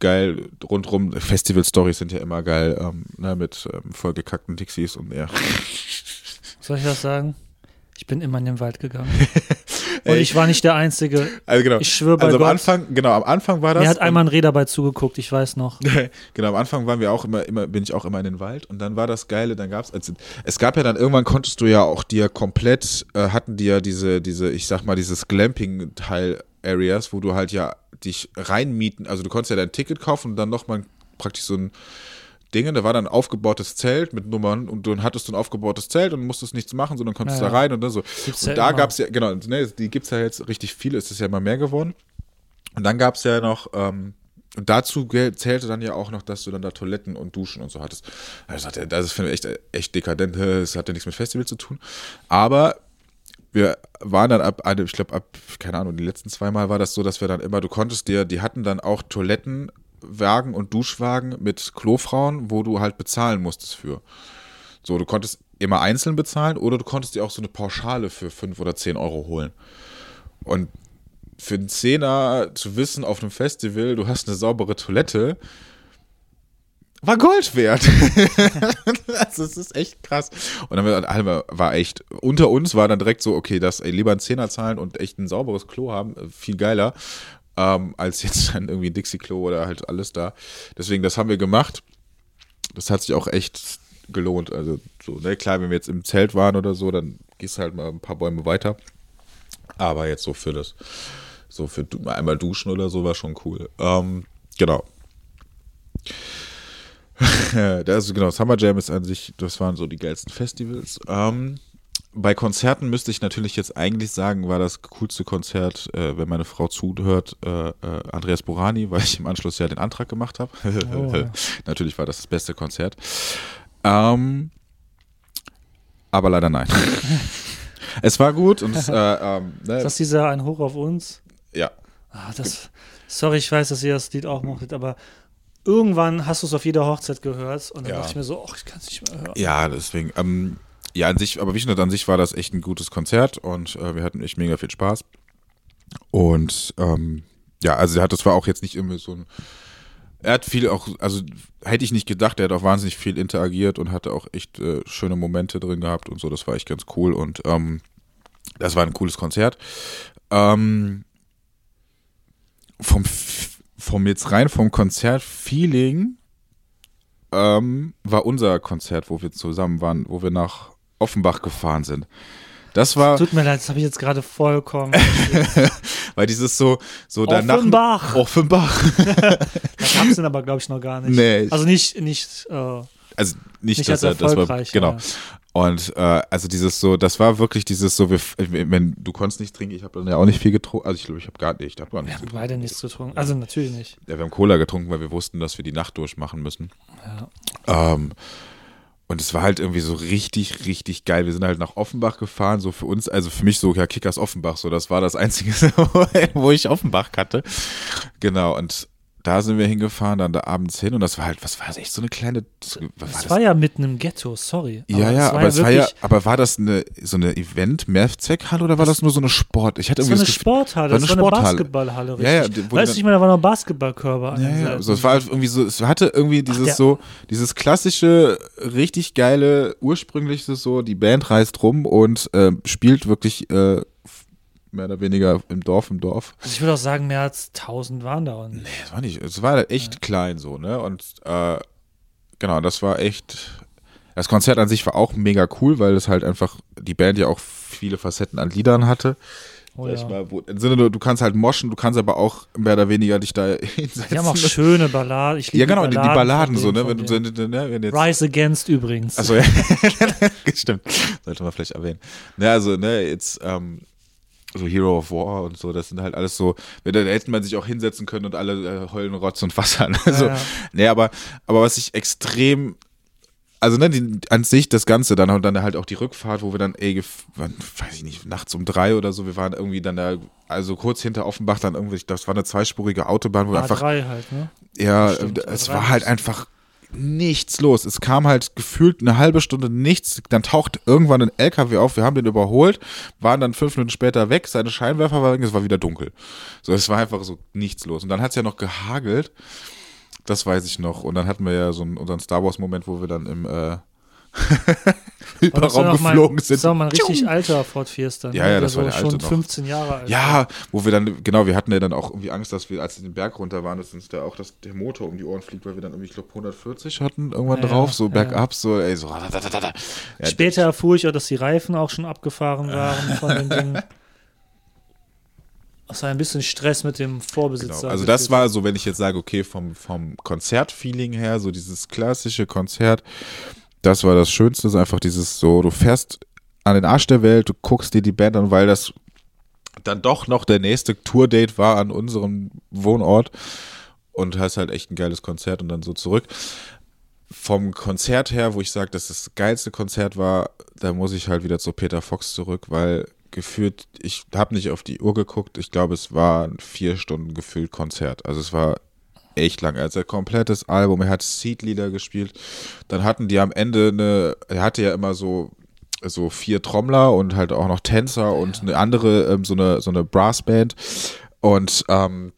geil rundrum. Festival-Stories sind ja immer geil, ähm, ne, mit ähm, vollgekackten Dixies und ja. [laughs] Soll ich das sagen? Ich bin immer in den Wald gegangen. [laughs] Und ich war nicht der Einzige. Also genau. Ich schwöre bei also am Gott. Anfang, genau, am Anfang war das. Mir hat einmal ein Reh dabei zugeguckt, ich weiß noch. [laughs] genau, am Anfang waren wir auch immer, immer, bin ich auch immer in den Wald und dann war das Geile, dann gab es, also, es gab ja dann irgendwann konntest du ja auch dir komplett, äh, hatten die ja diese, diese, ich sag mal, dieses Glamping-Teil Areas, wo du halt ja dich reinmieten, also du konntest ja dein Ticket kaufen und dann nochmal praktisch so ein Dinge, da war dann ein aufgebautes Zelt mit Nummern und dann hattest du ein aufgebautes Zelt und musstest nichts machen, sondern konntest Ja, da rein und dann so. Gibt's und ja da gab es ja, genau, ne, die gibt es ja jetzt richtig viele, es ist ja immer mehr geworden. Und dann gab es ja noch, ähm, und dazu zählte dann ja auch noch, dass du dann da Toiletten und Duschen und so hattest. Also das ist finde ich echt, echt dekadent, das hat ja nichts mit Festival zu tun. Aber wir waren dann ab, einem- ich glaube, ab, keine Ahnung, die letzten zwei Mal war das so, dass wir dann immer, du konntest dir, die hatten dann auch Toilettenwagen und Duschwagen mit Klofrauen, wo du halt bezahlen musstest für. So, du konntest immer einzeln bezahlen oder du konntest dir auch so eine Pauschale für fünf oder zehn Euro holen. Und für einen Zehner zu wissen auf einem Festival, du hast eine saubere Toilette, war Gold wert. [laughs] also, es ist echt krass. Und dann war- echt, unter uns war dann direkt so, okay, das lieber einen Zehner zahlen und echt ein sauberes Klo haben, äh, viel geiler, ähm, als jetzt dann irgendwie ein Dixie-Klo oder halt alles da. Deswegen, das haben wir gemacht. Das hat sich auch echt gelohnt. Also, so, ne, klar, wenn wir jetzt im Zelt waren oder so, dann gehst du halt mal ein paar Bäume weiter. Aber jetzt so für das, so für einmal duschen oder so war schon cool. Ähm, genau. [laughs] das, genau, Summer Jam ist an sich, das waren so die geilsten Festivals. Ähm, bei Konzerten müsste ich natürlich jetzt eigentlich sagen, war das coolste Konzert, äh, wenn meine Frau zuhört, äh, äh, Andreas Borani, weil ich im Anschluss ja den Antrag gemacht habe. Oh, ja. [laughs] natürlich war das das beste Konzert. Ähm, aber leider nein. [laughs] es war gut und es, äh, ähm, ne, Ist das dieser ein Hoch auf uns? ja. Ah, das, sorry, ich weiß, dass ihr das Lied auch mochtet, aber irgendwann hast du es auf jeder Hochzeit gehört und dann Ja. dachte ich mir so, ach, ich kann es nicht mehr hören. Ja, deswegen. Ähm, ja, an sich, aber wie schon an sich war das echt ein gutes Konzert und äh, wir hatten echt mega viel Spaß. Und ähm, ja, also er hat, das war auch jetzt nicht immer so ein. Er hat viel auch, also hätte ich nicht gedacht, er hat auch wahnsinnig viel interagiert und hatte auch echt äh, schöne Momente drin gehabt und so, das war echt ganz cool und ähm, das war ein cooles Konzert. Ähm, vom, vom jetzt rein vom Konzert-Feeling ähm, war unser Konzert, wo wir zusammen waren, wo wir nach Offenbach gefahren sind. Das war, Tut mir leid, das habe ich jetzt gerade vollkommen. [laughs] weil dieses so, so danach. Offenbach. Offenbach. [laughs] Da gab es den aber, glaube ich, noch gar nicht. Nee. Also nicht, nicht, äh, Also nicht, Nicht dass er, das war, genau. ja. Und äh, also dieses so, das war wirklich dieses so, wir, wenn du konntest nicht trinken, ich habe dann ja auch nicht viel getrunken, also ich glaube, ich habe gar nicht, ich habe gar wir nichts haben getrunken. beide nichts getrunken. Also natürlich nicht. Ja, wir haben Cola getrunken, weil wir wussten, dass wir die Nacht durchmachen müssen. Ja. Ähm, und es war halt irgendwie so richtig, richtig geil. Wir sind halt nach Offenbach gefahren, so für uns, also für mich so, ja, Kickers Offenbach, so, das war das Einzige, [laughs] wo ich Offenbach kannte. Genau, und da sind wir hingefahren, dann da abends hin und das war halt, was war das, echt so eine kleine, was war Es das? war ja mitten im Ghetto, sorry. ja, ja, aber es war ja, aber war das eine, so eine Event-Mehrzweckhalle oder war das nur so eine Sport? Ich hatte Das war irgendwie eine das Gefühl- Sporthalle, war das eine war eine. Basketballhalle, Ja, ja, richtig. wo die weißt du, ich meine, da waren noch Basketballkörper Ja, ja, so, es war halt irgendwie so, es hatte irgendwie dieses der- so, dieses klassische, richtig geile, ursprüngliche so, die Band reist rum und äh, spielt wirklich äh, mehr oder weniger im Dorf, im Dorf. Also ich würde auch sagen, mehr als 1000 waren da. Und Es war nicht, es war echt klein so, ne? Und äh, genau, das war echt. Das Konzert an sich war auch mega cool, weil es halt einfach die Band ja auch viele Facetten an Liedern hatte. oh, ja. mal, wo, Im Sinne, du, kannst halt moschen, du kannst aber auch mehr oder weniger dich da [laughs] hinsetzen. Die haben auch schöne Balladen. Ich liebe ja, genau, die, die Balladen so, ne? Wenn du, ne, wenn jetzt. Rise Against übrigens. Also ja, [laughs] stimmt. Sollte man vielleicht erwähnen. Ne, also, ne, jetzt, ähm, so Hero of War und so, das sind halt alles so, da hätte man sich auch hinsetzen können und alle äh, heulen Rotz und Wasser. Ne? [laughs] Also, Ja, ja. ne, aber, aber was ich extrem, also ne, die, an sich das Ganze, dann und dann halt auch die Rückfahrt, wo wir dann, ey, weiß ich nicht, nachts um drei oder so, wir waren irgendwie dann da, also kurz hinter Offenbach dann irgendwie, das war eine zweispurige Autobahn, wo wir einfach A3 halt, ne? ja, Stimmt, es war halt einfach nichts los. Es kam halt gefühlt eine halbe Stunde nichts. Dann taucht irgendwann ein LKW auf. Wir haben den überholt, waren dann fünf Minuten später weg. Seine Scheinwerfer waren weg. Es war wieder dunkel. So, es war einfach so nichts los. Und dann hat es ja noch gehagelt. Das weiß ich noch. Und dann hatten wir ja so einen, unseren Star Wars Moment, wo wir dann im äh, [laughs] Das war doch mal- geflogen Das sind. war mal ein richtig alter Ford Fiesta. ne? Ja, ja, das war so der alte schon noch. 15 Jahre alt. Ja, wo wir dann, genau, wir hatten ja dann auch irgendwie Angst, dass wir, als wir den Berg runter waren, dass uns da auch das, der Motor um die Ohren fliegt, weil wir dann irgendwie, ich glaube, 140 hatten irgendwann Ja, drauf, so ja. bergab, so, ey, so. Ja, Später erfuhr ich auch, dass die Reifen auch schon abgefahren waren von den Dingen. Es [laughs] war ein bisschen Stress mit dem Vorbesitzer. Genau. Also das war so, wenn ich jetzt sage, okay, vom, vom Konzertfeeling her, so dieses klassische Konzert, das war das Schönste, ist einfach dieses so, du fährst an den Arsch der Welt, du guckst dir die Band an, weil das dann doch noch der nächste Tourdate war an unserem Wohnort und hast halt echt ein geiles Konzert und dann so zurück. Vom Konzert her, wo ich sage, dass das geilste Konzert war, da muss ich halt wieder zu Peter Fox zurück, weil gefühlt, ich habe nicht auf die Uhr geguckt, ich glaube, es war ein vier Stunden gefühlt Konzert. Also es war echt lang. Also ein komplettes Album, er hat Seedlieder gespielt. Dann hatten die am Ende eine, er hatte ja immer so so vier Trommler und halt auch noch Tänzer und eine andere, ähm, so eine, so eine Brassband. Und ähm,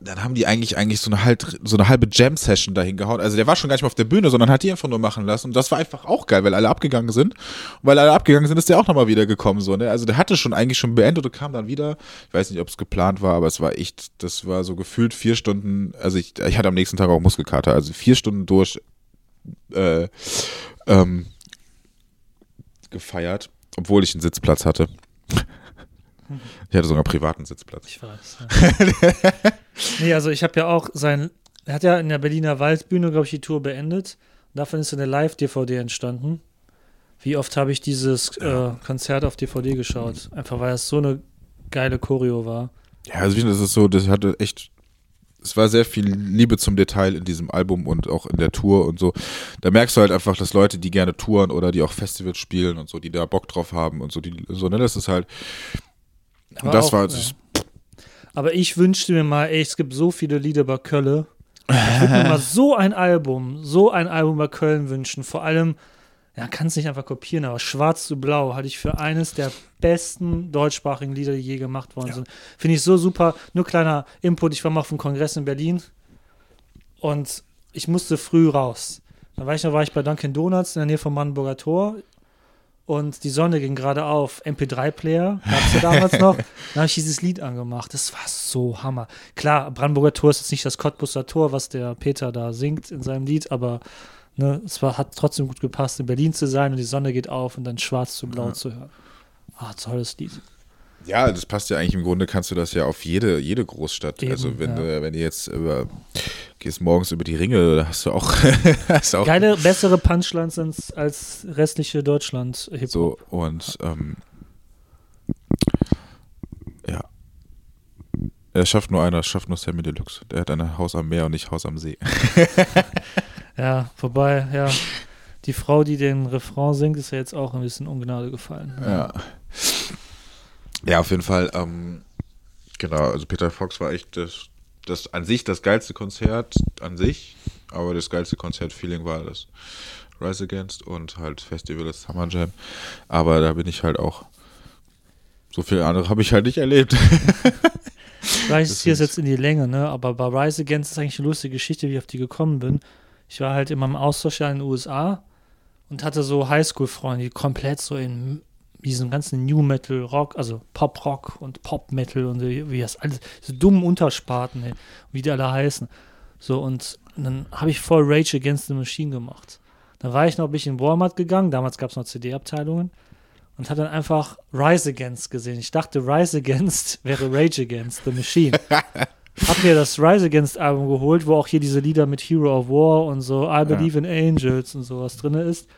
dann haben die eigentlich eigentlich so eine halt so eine halbe Jam Session dahin gehauen. Also der war schon gar nicht mehr auf der Bühne, sondern hat die einfach nur machen lassen und das war einfach auch geil, weil alle abgegangen sind. Und weil alle abgegangen sind, ist der auch nochmal wieder gekommen so, ne? Also der hatte schon eigentlich schon beendet und kam dann wieder. Ich weiß nicht, ob es geplant war, aber es war echt, das war so gefühlt vier Stunden, also ich, ich hatte am nächsten Tag auch Muskelkater, also vier Stunden durch äh, ähm, gefeiert, obwohl ich einen Sitzplatz hatte. Ich hatte sogar einen privaten Sitzplatz. Ich weiß. Ja. [laughs] nee, also ich habe ja auch sein, er hat ja in der Berliner Waldbühne, glaube ich, die Tour beendet. Davon ist eine Live-DVD entstanden. Wie oft habe ich dieses äh, Konzert auf DVD geschaut? Einfach weil es so eine geile Choreo war. Ja, also das ist so, das hatte echt es war sehr viel Liebe zum Detail in diesem Album und auch in der Tour und so. Da merkst du halt einfach, dass Leute, die gerne touren oder die auch Festivals spielen und so, die da Bock drauf haben und so, die, so, ne, das ist halt. Aber und das auch, war. Ja. Aber ich wünschte mir mal, ey, es gibt so viele Lieder bei Kölle. Ich würde mir mal [laughs] so ein Album, so ein Album bei Köln wünschen. Vor allem, ja, kann es nicht einfach kopieren, aber Schwarz zu Blau halte ich für eines der besten deutschsprachigen Lieder, die je gemacht worden ja. sind. Finde ich so super. Nur kleiner Input, ich war mal auf einem Kongress in Berlin und ich musste früh raus. Da war ich noch, war ich bei Dunkin' Donuts in der Nähe vom Brandenburger Tor und die Sonne ging gerade auf. MP3-Player gab es ja damals [laughs] noch. Da habe ich dieses Lied angemacht. Das war so Hammer. Klar, Brandenburger Tor ist jetzt nicht das Cottbusser Tor, was der Peter da singt in seinem Lied, aber Ne, es war, hat trotzdem gut gepasst, in Berlin zu sein und die Sonne geht auf und dann schwarz zu blau ja. zu hören. Ah, tolles Lied. Ja, das passt ja eigentlich im Grunde, kannst du das ja auf jede, jede Großstadt. Eben, also wenn ja. du, wenn du jetzt über, gehst morgens über die Ringe, hast du auch, [laughs] hast auch Geile, bessere Punchlines als restliche Deutschland. So, und ähm, ja. Er schafft nur einer, schafft nur Sammy Deluxe. Der hat ein Haus am Meer und nicht Haus am See. [laughs] Ja, vorbei, ja. Die Frau, die den Refrain singt, ist ja jetzt auch ein bisschen Ungnade gefallen. Ja. Ja, auf jeden Fall. Ähm, genau, also Peter Fox war echt das, das an sich das geilste Konzert an sich, aber das geilste Konzert-Feeling war das Rise Against und halt Festival des Summer Jam. Aber da bin ich halt auch. So viel andere habe ich halt nicht erlebt. [laughs] Vielleicht ist hier jetzt in die Länge, ne? Aber bei Rise Against ist eigentlich eine lustige Geschichte, wie ich auf die gekommen bin. Ich war halt immer im Austausch in den USA und hatte so Highschool-Freunde, die komplett so in diesem ganzen New Metal Rock, also Pop Rock und Pop Metal und wie das alles, diese dummen Untersparten, ey, wie die alle heißen. So, und dann habe ich voll Rage Against the Machine gemacht. Dann war ich noch ein bisschen in Walmart gegangen, damals gab es noch CD-Abteilungen und habe dann einfach Rise Against gesehen. Ich dachte, Rise Against [laughs] wäre Rage Against the Machine. [laughs] hab mir das Rise Against Album geholt, wo auch hier diese Lieder mit Hero of War und so I Believe ja. in Angels und sowas drin ist.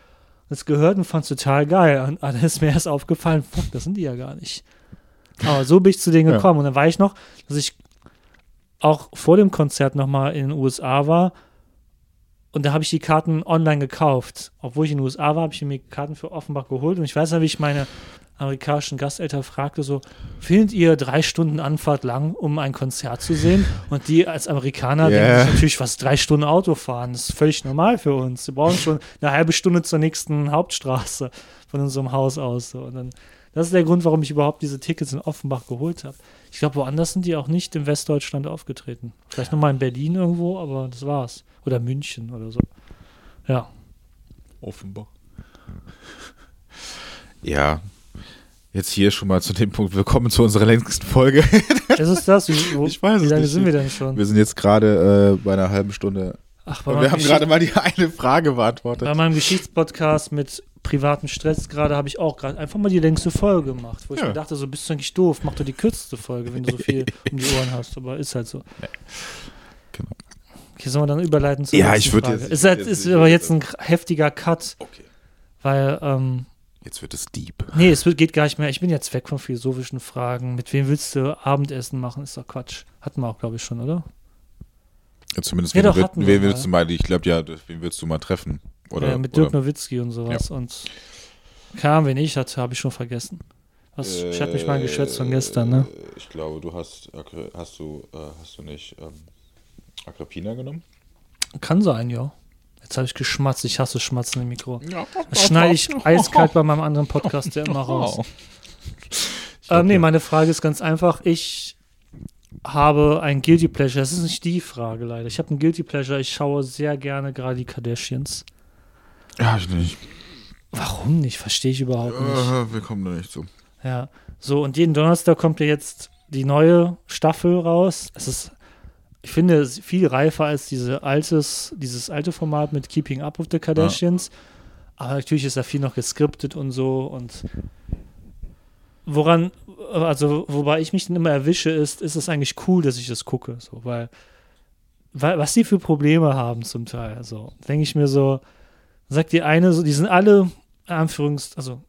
Das gehört und fand es total geil. Und [laughs] dann ist mir erst aufgefallen, fuck, das sind die ja gar nicht. Aber so bin ich zu denen gekommen. Ja. Und dann war ich noch, dass ich auch vor dem Konzert nochmal in den USA war. Und da habe ich die Karten online gekauft. Obwohl ich in den USA war, habe ich mir Karten für Offenbach geholt. Und ich weiß noch, wie ich meine amerikanischen Gasteltern fragte so, findet ihr drei Stunden Anfahrt lang, um ein Konzert zu sehen? Und die als Amerikaner yeah. denken sich natürlich, was drei Stunden Auto fahren, das ist völlig normal für uns. Wir brauchen schon eine halbe Stunde zur nächsten Hauptstraße von unserem Haus aus. So. Und dann, das ist der Grund, warum ich überhaupt diese Tickets in Offenbach geholt habe. Ich glaube, woanders sind die auch nicht in Westdeutschland aufgetreten. Vielleicht nochmal in Berlin irgendwo, aber das war's. Oder München oder so. Ja. Offenbach. Ja, Jetzt hier schon mal zu dem Punkt, willkommen zu unserer längsten Folge. [laughs] Ist es das? Wie, wo, ich weiß wie lange nicht. sind wir denn schon? Wir sind jetzt gerade äh, bei einer halben Stunde. Ach, bei Und wir haben gerade mal die eine Frage beantwortet. Bei meinem Geschichtspodcast mit privaten Stress gerade habe ich auch gerade einfach mal die längste Folge gemacht, wo ich Ja. mir dachte, so bist du eigentlich doof, mach doch die kürzeste Folge, wenn du so viel [laughs] um die Ohren hast, aber ist halt so. Genau. Okay, sollen wir dann überleiten zur Ja, ich würd Frage? jetzt- ist, halt, jetzt- ist aber jetzt ein heftiger Cut, Okay. weil, ähm, Jetzt wird es deep. nee, es wird- geht gar nicht mehr. Ich bin jetzt weg von philosophischen Fragen. Mit wem willst du Abendessen machen? Ist doch Quatsch. Hatten wir auch, glaube ich, schon, oder? Ja, zumindest, Ja, wen, doch, will- hatten wir wen mal. willst du mal, ich glaube, ja, wen willst du mal treffen? Oder, ja, mit Dirk oder, Nowitzki und sowas. Und keine Ahnung, wen ich hatte, habe ich schon vergessen. Was, ich hatte mich mal geschätzt von gestern, ne? Äh, Ich glaube, du hast, hast du, äh, hast du nicht ähm, Agrippina genommen? Kann sein, ja. Jetzt habe ich geschmatzt. Ich hasse Schmatzen im Mikro. Ja. Das schneide ich [laughs] eiskalt bei meinem anderen Podcast ja immer raus. Ähm, nee, meine Frage ist ganz einfach. Ich habe ein Guilty Pleasure. Das ist nicht die Frage leider. Ich habe ein Guilty Pleasure. Ich schaue sehr gerne gerade die Kardashians. Ja, ich nicht. Warum nicht? Verstehe ich überhaupt nicht. Äh, wir kommen da nicht zu. Ja. So, und jeden Donnerstag kommt ja jetzt die neue Staffel raus. Es ist, ich finde, es viel reifer als diese altes, dieses alte Format mit Keeping Up with the Kardashians. Aber natürlich ist da viel noch geskriptet und so. Und woran, also wobei ich mich dann immer erwische, ist, ist es eigentlich cool, dass ich das gucke. So, weil, weil was die für Probleme haben zum Teil. Also denke ich mir so, sagt die eine so, die sind alle, Anführungs, also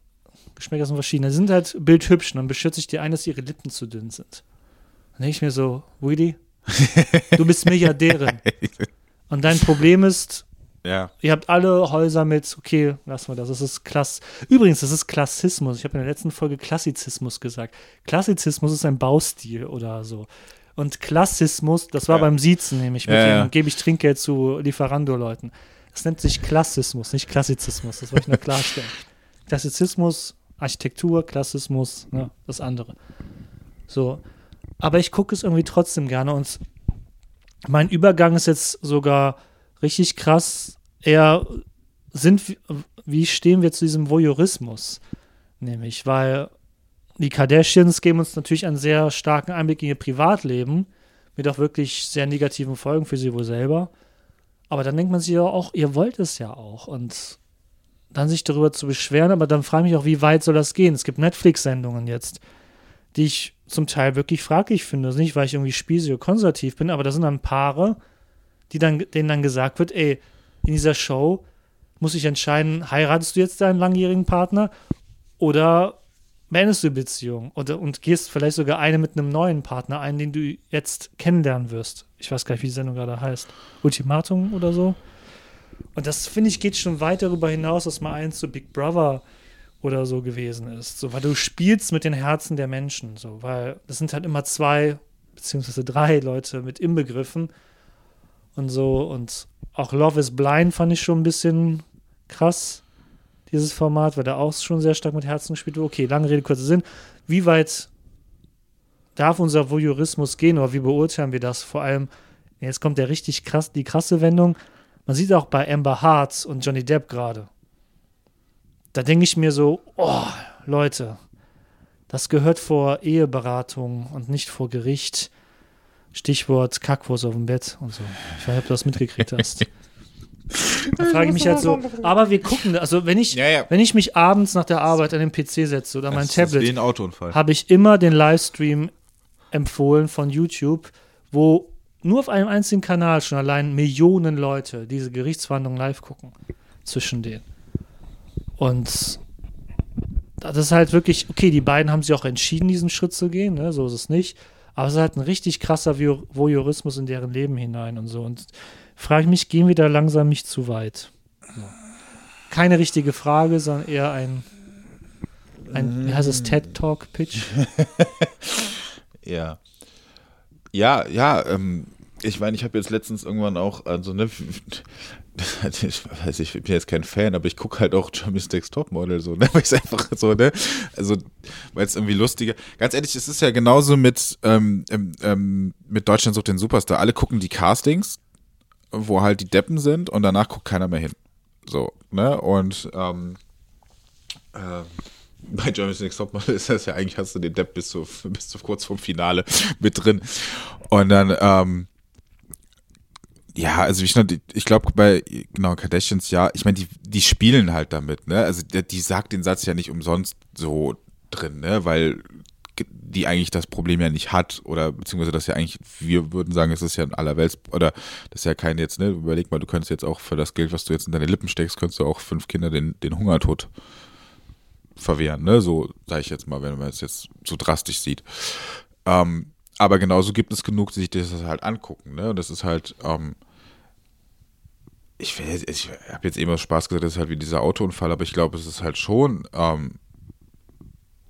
Geschmäcker sind verschieden. Die sind halt bildhübsch und dann beschwert sich die eine, dass ihre Lippen zu dünn sind. Dann denke ich mir so, Willy, du bist Milliardärin. [laughs] Und dein Problem ist, Ja. ihr habt alle Häuser mit, okay, lassen wir das, das ist Klass. Übrigens, das ist Klassismus. Ich habe in der letzten Folge Klassizismus gesagt. Klassizismus ist ein Baustil oder so. Und Klassismus, das war Ja. beim Siezen nämlich, mit Ja, dem gebe ich Trinkgeld zu Lieferando-Leuten. Es nennt sich Klassismus, nicht Klassizismus. Das wollte ich nur klarstellen. [laughs] Klassizismus, Architektur, Klassismus, ne, das andere. So. Aber ich gucke es irgendwie trotzdem gerne und mein Übergang ist jetzt sogar richtig krass. Eher sind, wie stehen wir zu diesem Voyeurismus? Nämlich, weil die Kardashians geben uns natürlich einen sehr starken Einblick in ihr Privatleben, mit auch wirklich sehr negativen Folgen für sie wohl selber. Aber dann denkt man sich ja auch, ihr wollt es ja auch. Und dann sich darüber zu beschweren, aber dann frage ich mich auch, wie weit soll das gehen? Es gibt Netflix-Sendungen jetzt, die ich zum Teil wirklich fraglich finde. Also nicht, weil ich irgendwie spießig oder konservativ bin, aber da sind dann Paare, die dann, denen dann gesagt wird, ey, in dieser Show muss ich entscheiden, heiratest du jetzt deinen langjährigen Partner oder beendest du die Beziehung oder, und gehst vielleicht sogar eine mit einem neuen Partner ein, den du jetzt kennenlernen wirst. Ich weiß gar nicht, wie die Sendung gerade heißt. Ultimatum oder so. Und das, finde ich, geht schon weit darüber hinaus, dass mal eins so Big Brother oder so gewesen ist. So, weil du spielst mit den Herzen der Menschen. So, weil das sind halt immer zwei beziehungsweise drei Leute mit inbegriffen und so. Und auch Love is Blind fand ich schon ein bisschen krass, dieses Format, weil da auch schon sehr stark mit Herzen gespielt wurde. Okay, lange Rede, kurzer Sinn. Wie weit darf unser Voyeurismus gehen oder wie beurteilen wir das? Vor allem, jetzt kommt der richtig krass, die krasse Wendung. Man sieht auch bei Amber Hart und Johnny Depp gerade. Da denke ich mir so, oh, Leute, das gehört vor Eheberatung und nicht vor Gericht. Stichwort Kackwurst auf dem Bett und so. Ich weiß nicht, ob du das mitgekriegt hast. Da frage ich mich halt so, aber wir gucken, also wenn ich, Ja, ja. wenn ich mich abends nach der Arbeit an den PC setze oder mein Das Tablet, habe ich immer den Livestream empfohlen von YouTube, wo nur auf einem einzigen Kanal schon allein Millionen Leute diese Gerichtsverhandlungen live gucken. Zwischen denen. Und das ist halt wirklich, okay, die beiden haben sich auch entschieden, diesen Schritt zu gehen, ne? so ist es nicht. Aber es ist halt ein richtig krasser Voyeur- Voyeurismus in deren Leben hinein und so. Und frage ich mich, gehen wir da langsam nicht zu weit? Keine richtige Frage, sondern eher ein, ein wie heißt es, TED-Talk-Pitch? [laughs] Ja. Ja, ja, ähm, ich meine, ich habe jetzt letztens irgendwann auch, also ne, [laughs] ich weiß, ich bin jetzt kein Fan, aber ich gucke halt auch Jeremy's Next Topmodel so, ne, [laughs] weil ich einfach so, ne, also, weil es irgendwie lustiger, ganz ehrlich, es ist ja genauso mit, ähm, ähm, ähm, mit Deutschland sucht den Superstar, alle gucken die Castings, wo halt die Deppen sind und danach guckt keiner mehr hin, so, ne, und, ähm, ähm, [laughs] bei Jeremy's Next Topmodel ist das ja eigentlich, hast du den Depp bis zu, bis zu kurz vorm Finale mit drin. Und dann, ähm, ja, also ich, ich glaube bei genau Kardashians ja, ich meine, die, die spielen halt damit, ne? Also die, die sagt den Satz ja nicht umsonst so drin, ne? Weil die eigentlich das Problem ja nicht hat oder beziehungsweise das ja eigentlich, wir würden sagen, es ist ja in aller Welt oder das ist ja kein jetzt, ne, überleg mal, du könntest jetzt auch für das Geld, was du jetzt in deine Lippen steckst, könntest du auch fünf Kinder den, den Hungertod verwehren, ne, so sage ich jetzt mal, wenn man es jetzt so drastisch sieht. Ähm, aber genauso gibt es genug, die sich das halt angucken, ne, und das ist halt, ähm, ich, ich habe jetzt immer Spaß gesagt, das ist halt wie dieser Autounfall, aber ich glaube, es ist halt schon, ähm,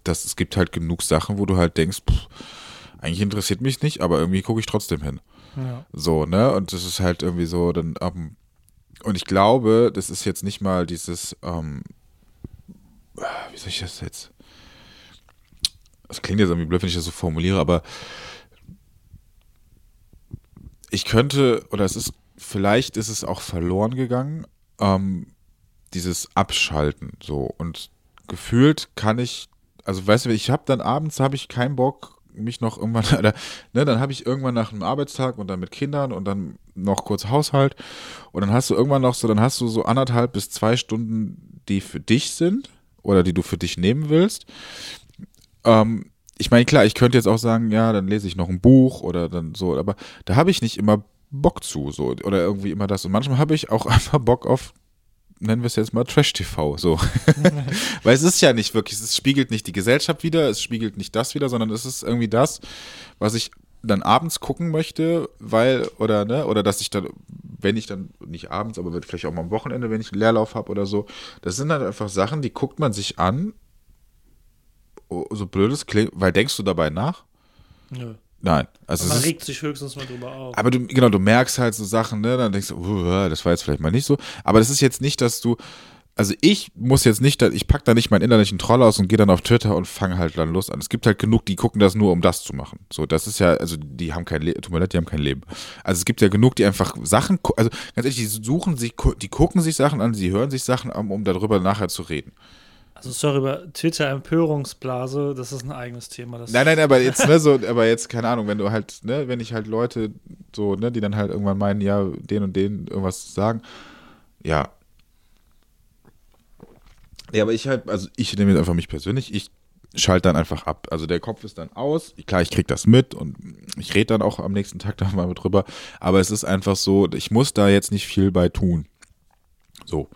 dass es gibt halt genug Sachen, wo du halt denkst, pff, eigentlich interessiert mich nicht, aber irgendwie gucke ich trotzdem hin. Ja. So, ne? Und das ist halt irgendwie so, dann, ähm, und ich glaube, das ist jetzt nicht mal dieses, ähm, wie soll ich das jetzt? Das klingt jetzt irgendwie blöd, wenn ich das so formuliere, aber ich könnte, oder es ist, vielleicht ist es auch verloren gegangen, ähm, dieses Abschalten so. Und gefühlt kann ich also weißt du, ich habe dann abends habe ich keinen Bock, mich noch irgendwann, [laughs] oder, ne, dann habe ich irgendwann nach einem Arbeitstag und dann mit Kindern und dann noch kurz Haushalt und dann hast du irgendwann noch so, dann hast du so anderthalb bis zwei Stunden, die für dich sind oder die du für dich nehmen willst. Ähm, ich meine, klar, ich könnte jetzt auch sagen, ja, dann lese ich noch ein Buch oder dann so, aber da habe ich nicht immer Bock zu, so, oder irgendwie immer das. Und manchmal habe ich auch [laughs] einfach Bock auf nennen wir es jetzt mal Trash-TV, so. [laughs] Weil es ist ja nicht wirklich, es spiegelt nicht die Gesellschaft wieder, es spiegelt nicht das wieder, sondern es ist irgendwie das, was ich dann abends gucken möchte, weil, oder, ne, oder dass ich dann, wenn ich dann, nicht abends, aber vielleicht auch mal am Wochenende, wenn ich Leerlauf habe oder so, das sind halt einfach Sachen, die guckt man sich an, oh, so blödes klingt, weil denkst du dabei nach? Nö. Nein. Also man regt sich höchstens mal drüber auf. Aber du, genau, du merkst halt so Sachen, ne? Dann denkst du, uh, das war jetzt vielleicht mal nicht so. Aber das ist jetzt nicht, dass du. Also ich muss jetzt nicht, ich packe da nicht meinen innerlichen Troll aus und gehe dann auf Twitter und fange halt dann Lust an. Es gibt halt genug, die gucken das nur, um das zu machen. So, das ist ja, also die haben kein Leben, tut mir leid, die haben kein Leben. Also es gibt ja genug, die einfach Sachen, also ganz ehrlich, die suchen sich, die gucken sich Sachen an, sie hören sich Sachen an, um darüber nachher zu reden. Also sorry, über Twitter-Empörungsblase, das ist ein eigenes Thema. nein, nein, aber jetzt, ne, [laughs] so, aber jetzt, keine Ahnung, wenn du halt, ne, wenn ich halt Leute so, ne, die dann halt irgendwann meinen, ja, den und den irgendwas sagen, ja. Ja, aber ich halt, also ich nehme jetzt einfach mich persönlich, ich schalte dann einfach ab. Also der Kopf ist dann aus, klar, ich krieg das mit und ich rede dann auch am nächsten Tag [laughs] da mal drüber, aber es ist einfach so, ich muss da jetzt nicht viel bei tun. So.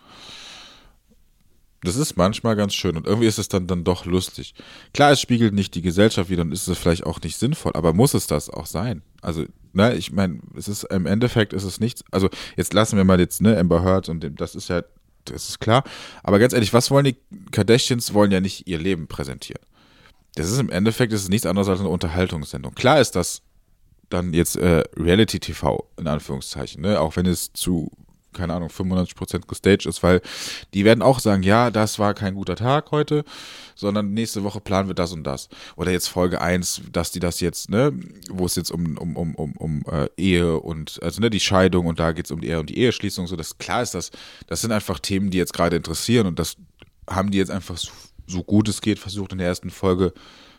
Das ist manchmal ganz schön und irgendwie ist es dann, dann doch lustig. Klar, es spiegelt nicht die Gesellschaft wieder und ist es vielleicht auch nicht sinnvoll, aber muss es das auch sein? Also, ne, ich meine, es ist im Endeffekt ist es nichts. Also, jetzt lassen wir mal jetzt, ne, Amber Heard und dem, das ist ja, das ist klar. Aber ganz ehrlich, was wollen die Kardashians? Wollen ja nicht ihr Leben präsentieren. Das ist im Endeffekt ist nichts anderes als eine Unterhaltungssendung. Klar ist das dann jetzt äh, Reality TV in Anführungszeichen, ne? auch wenn es zu keine Ahnung, 95% gestaged ist, weil die werden auch sagen, ja, das war kein guter Tag heute, sondern nächste Woche planen wir das und das. Oder jetzt Folge 1, dass die das jetzt, ne, wo es jetzt um, um, um, um, um äh, Ehe und, also ne, die Scheidung und da geht es um die Ehe und die Eheschließung, so, das klar ist das, das sind einfach Themen, die jetzt gerade interessieren und das haben die jetzt einfach so, so gut es geht versucht in der ersten Folge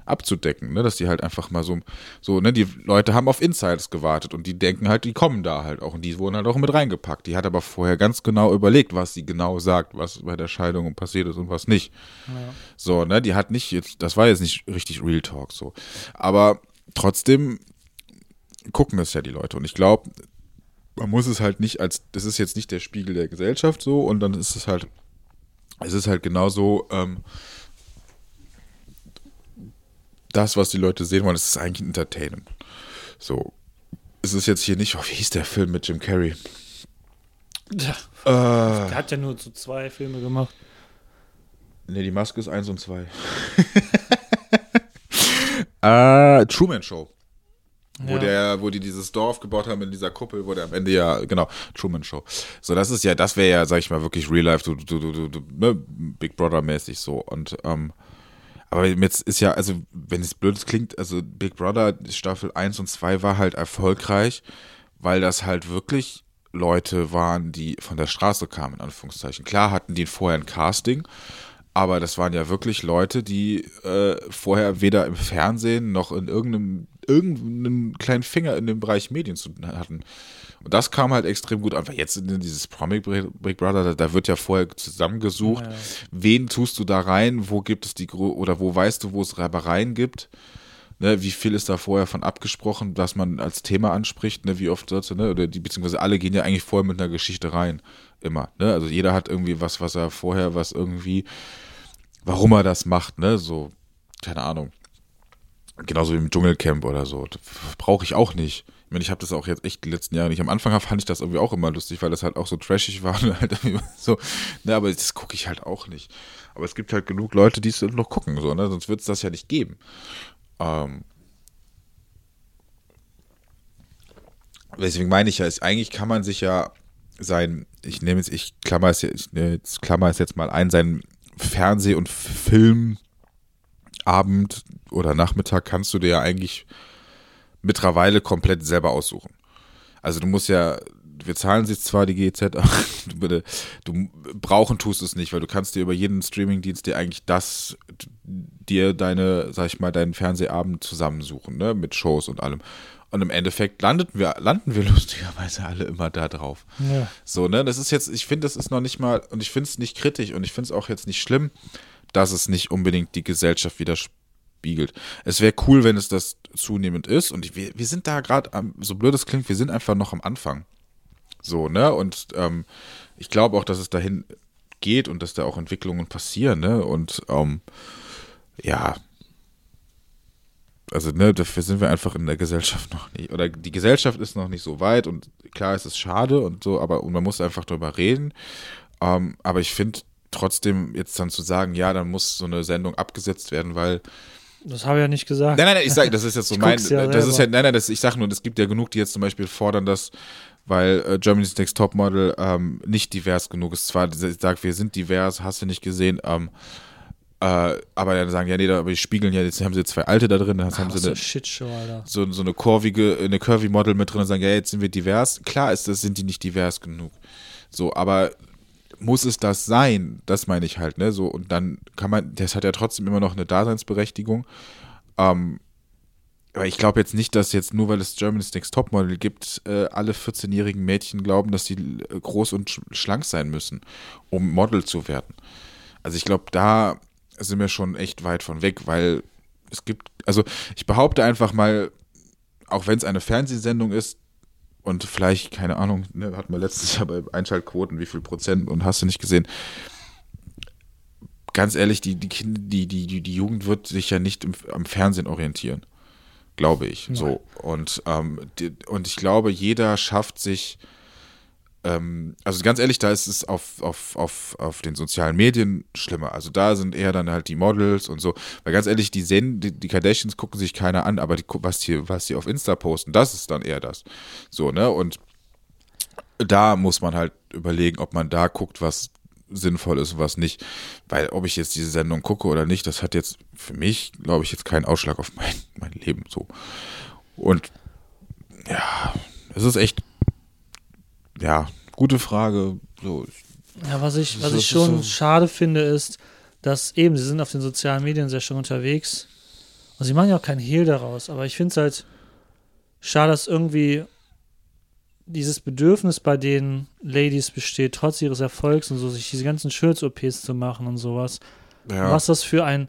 abzudecken, ne? dass die halt einfach mal so, so, ne, die Leute haben auf Insights gewartet und die denken halt, die kommen da halt auch und die wurden halt auch mit reingepackt. Die hat aber vorher ganz genau überlegt, was sie genau sagt, was bei der Scheidung passiert ist und was nicht. Ja. So, ne, die hat nicht jetzt, das war jetzt nicht richtig Real Talk so. Aber trotzdem gucken das ja die Leute und ich glaube, man muss es halt nicht als, das ist jetzt nicht der Spiegel der Gesellschaft so und dann ist es halt, es ist halt genauso, ähm, das, was die Leute sehen wollen, ist eigentlich Entertainment. So. Es ist jetzt hier nicht, oh, wie hieß der Film mit Jim Carrey? Ja, äh, der hat ja nur so zwei Filme gemacht. Ne, die Maske ist eins und zwei. [laughs] äh, Truman Show. Ja. Wo, der, wo die dieses Dorf gebaut haben in dieser Kuppel, wo der am Ende ja, genau, Truman Show. So, das ist ja, das wäre ja, sag ich mal, wirklich Real Life, du, du, du, du, ne, Big Brother mäßig so. Und ähm, aber jetzt ist ja, also wenn es blöd klingt, also Big Brother Staffel 1 und 2 war halt erfolgreich, weil das halt wirklich Leute waren, die von der Straße kamen, in Anführungszeichen. Klar hatten die vorher ein Casting, aber das waren ja wirklich Leute, die äh, vorher weder im Fernsehen noch in irgendeinem, irgendeinem kleinen Finger in dem Bereich Medien zu hatten. Und das kam halt extrem gut an, weil jetzt in dieses Promi Big Brother, da, da wird ja vorher zusammengesucht, Ja. wen tust du da rein, wo gibt es die, Gro- oder wo weißt du, wo es Reibereien gibt. Ne, wie viel ist da vorher von abgesprochen, dass man als Thema anspricht, ne, wie oft sollte, ne, oder die, beziehungsweise alle gehen ja eigentlich vorher mit einer Geschichte rein, immer, ne, also jeder hat irgendwie was, was er vorher, was irgendwie, warum er das macht, ne, so, keine Ahnung. Genauso wie im Dschungelcamp oder so. Brauche ich auch nicht. Ich meine, ich habe das auch jetzt echt die letzten Jahre nicht. Am Anfang fand ich das irgendwie auch immer lustig, weil das halt auch so trashig war und halt [laughs] so. Ne, aber das gucke ich halt auch nicht. Aber es gibt halt genug Leute, die es noch gucken, so, ne? Sonst wird es das ja nicht geben. Ähm, deswegen meine ich ja, ist, eigentlich kann man sich ja sein, ich nehme jetzt, ich klammer es jetzt, jetzt, klammer es jetzt mal ein, sein Fernseh- und Filmabend oder Nachmittag kannst du dir ja eigentlich mittlerweile komplett selber aussuchen. Also du musst ja, wir zahlen sich zwar die GEZ, [laughs] aber du, bitte, du brauchen tust es nicht, weil du kannst dir über jeden Streamingdienst dir eigentlich das, dir deine, sag ich mal, deinen Fernsehabend zusammensuchen, ne, mit Shows und allem. Und im Endeffekt landeten wir, landen wir [laughs] lustigerweise alle immer da drauf. Ja. So, ne, das ist jetzt, ich finde, das ist noch nicht mal, und ich finde es nicht kritisch und ich finde es auch jetzt nicht schlimm, dass es nicht unbedingt die Gesellschaft widerspiegelt. Es wäre cool, wenn es das zunehmend ist. Und wir, wir sind da gerade, so blöd es klingt, wir sind einfach noch am Anfang. So, ne, und ähm, ich glaube auch, dass es dahin geht und dass da auch Entwicklungen passieren, ne, und ähm, ja, also ne, dafür sind wir einfach in der Gesellschaft [laughs] noch nicht, oder die Gesellschaft ist noch nicht so weit und klar ist es schade und so, aber und man muss einfach drüber reden. Ähm, aber ich finde trotzdem jetzt dann zu sagen, ja, dann muss so eine Sendung abgesetzt werden, weil Das habe ich ja nicht gesagt. Nein, nein, nein, ich sage, das ist jetzt so [laughs] mein, ja das ist ja, selber. nein, nein, das, ich sage nur, es gibt ja genug, die jetzt zum Beispiel fordern, dass, weil äh, Germany's Next Topmodel ähm, nicht divers genug ist. Zwar, ich sage, wir sind divers, hast du nicht gesehen, ähm, äh, aber dann sagen, ja, nee, da- aber die spiegeln ja, jetzt haben sie zwei Alte da drin, dann haben Was sie für eine, Shitshow, Alter. so, so eine kurvige, eine curvy Model mit drin und sagen, ja, jetzt sind wir divers. Klar ist das, sind die nicht divers genug. So, aber muss es das sein? Das meine ich halt, ne? So, und dann kann man, das hat ja trotzdem immer noch eine Daseinsberechtigung. Ähm, aber ich glaube jetzt nicht, dass jetzt nur weil es Germany's Next Topmodel gibt, äh, alle 14-jährigen Mädchen glauben, dass sie äh, groß und sch schlank sein müssen, um Model zu werden. Also ich glaube, da sind wir schon echt weit von weg, weil es gibt, also ich behaupte einfach mal, auch wenn es eine Fernsehsendung ist und vielleicht, keine Ahnung, ne, hatten wir letztes Jahr bei Einschaltquoten, wie viel Prozent und hast du nicht gesehen. Ganz ehrlich, die, die, Kinder, die, die, die, die Jugend wird sich ja nicht im, am Fernsehen orientieren, glaube ich. So. Und, ähm, die, und ich glaube, jeder schafft sich, ähm, also ganz ehrlich, da ist es auf, auf, auf, auf den sozialen Medien schlimmer. Also da sind eher dann halt die Models und so. Weil ganz ehrlich, die sehen, die, die Kardashians gucken sich keiner an, aber die, was die, was die auf Insta posten, das ist dann eher das. So, ne? Und da muss man halt überlegen, ob man da guckt, was sinnvoll ist und was nicht. Weil ob ich jetzt diese Sendung gucke oder nicht, das hat jetzt für mich, glaube ich, jetzt keinen Ausschlag auf mein, mein Leben so. Und ja, es ist echt, ja, gute Frage. So, Ja, was ich, was ich schon so- schade finde, ist, dass eben, sie sind auf den sozialen Medien sehr schon unterwegs. Und sie machen ja auch keinen Hehl daraus. Aber ich finde es halt schade, dass irgendwie dieses Bedürfnis bei den Ladies besteht, trotz ihres Erfolgs und so, sich diese ganzen Schürz-OPs zu machen und sowas. ja. Was das für ein.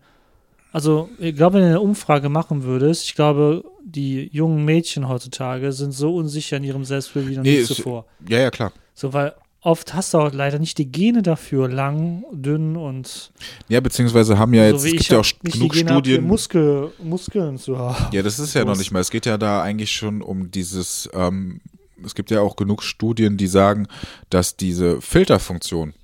Also, ich glaube, wenn du eine Umfrage machen würdest, ich glaube, die jungen Mädchen heutzutage sind so unsicher in ihrem Selbstbild wie noch Nee, nie zuvor. ja, ja, klar. So, weil oft hast du auch leider nicht die Gene dafür, lang, dünn und Ja, beziehungsweise haben ja jetzt, so es gibt ja auch genug Studien. Muskel, Muskeln zu haben. Ja, das ist ja noch nicht mal. Es geht ja da eigentlich schon um dieses, ähm, es gibt ja auch genug Studien, die sagen, dass diese Filterfunktion,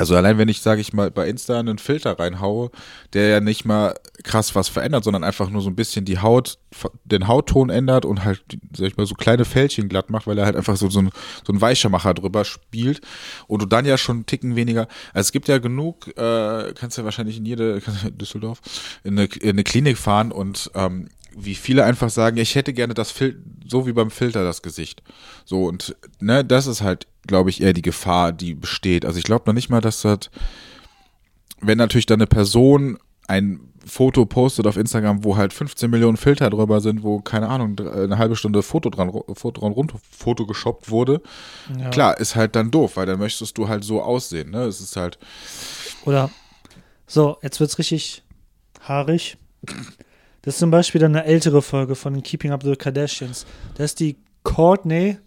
also allein wenn ich, sage ich mal, bei Insta einen Filter reinhaue, der ja nicht mal krass was verändert, sondern einfach nur so ein bisschen die Haut, den Hautton ändert und halt, sag ich mal, so kleine Fältchen glatt macht, weil er halt einfach so, so, ein, so ein Weichermacher drüber spielt und du dann ja schon einen Ticken weniger, also es gibt ja genug, äh, kannst ja wahrscheinlich in jede, Düsseldorf, in eine, in eine Klinik fahren und ähm, wie viele einfach sagen, ich hätte gerne das Fil so wie beim Filter das Gesicht. So und ne, das ist halt, glaube ich, eher die Gefahr, die besteht. Also ich glaube noch nicht mal, dass das, wenn natürlich dann eine Person ein Foto postet auf Instagram, wo halt 15 Millionen Filter drüber sind, wo, keine Ahnung, eine halbe Stunde Foto dran, Foto dran rund, Foto geshoppt wurde. Ja. Klar, ist halt dann doof, weil dann möchtest du halt so aussehen, ne? Es ist halt, Oder so, jetzt wird's richtig haarig. Das ist zum Beispiel dann eine ältere Folge von Keeping Up the Kardashians. Da ist die Courtney,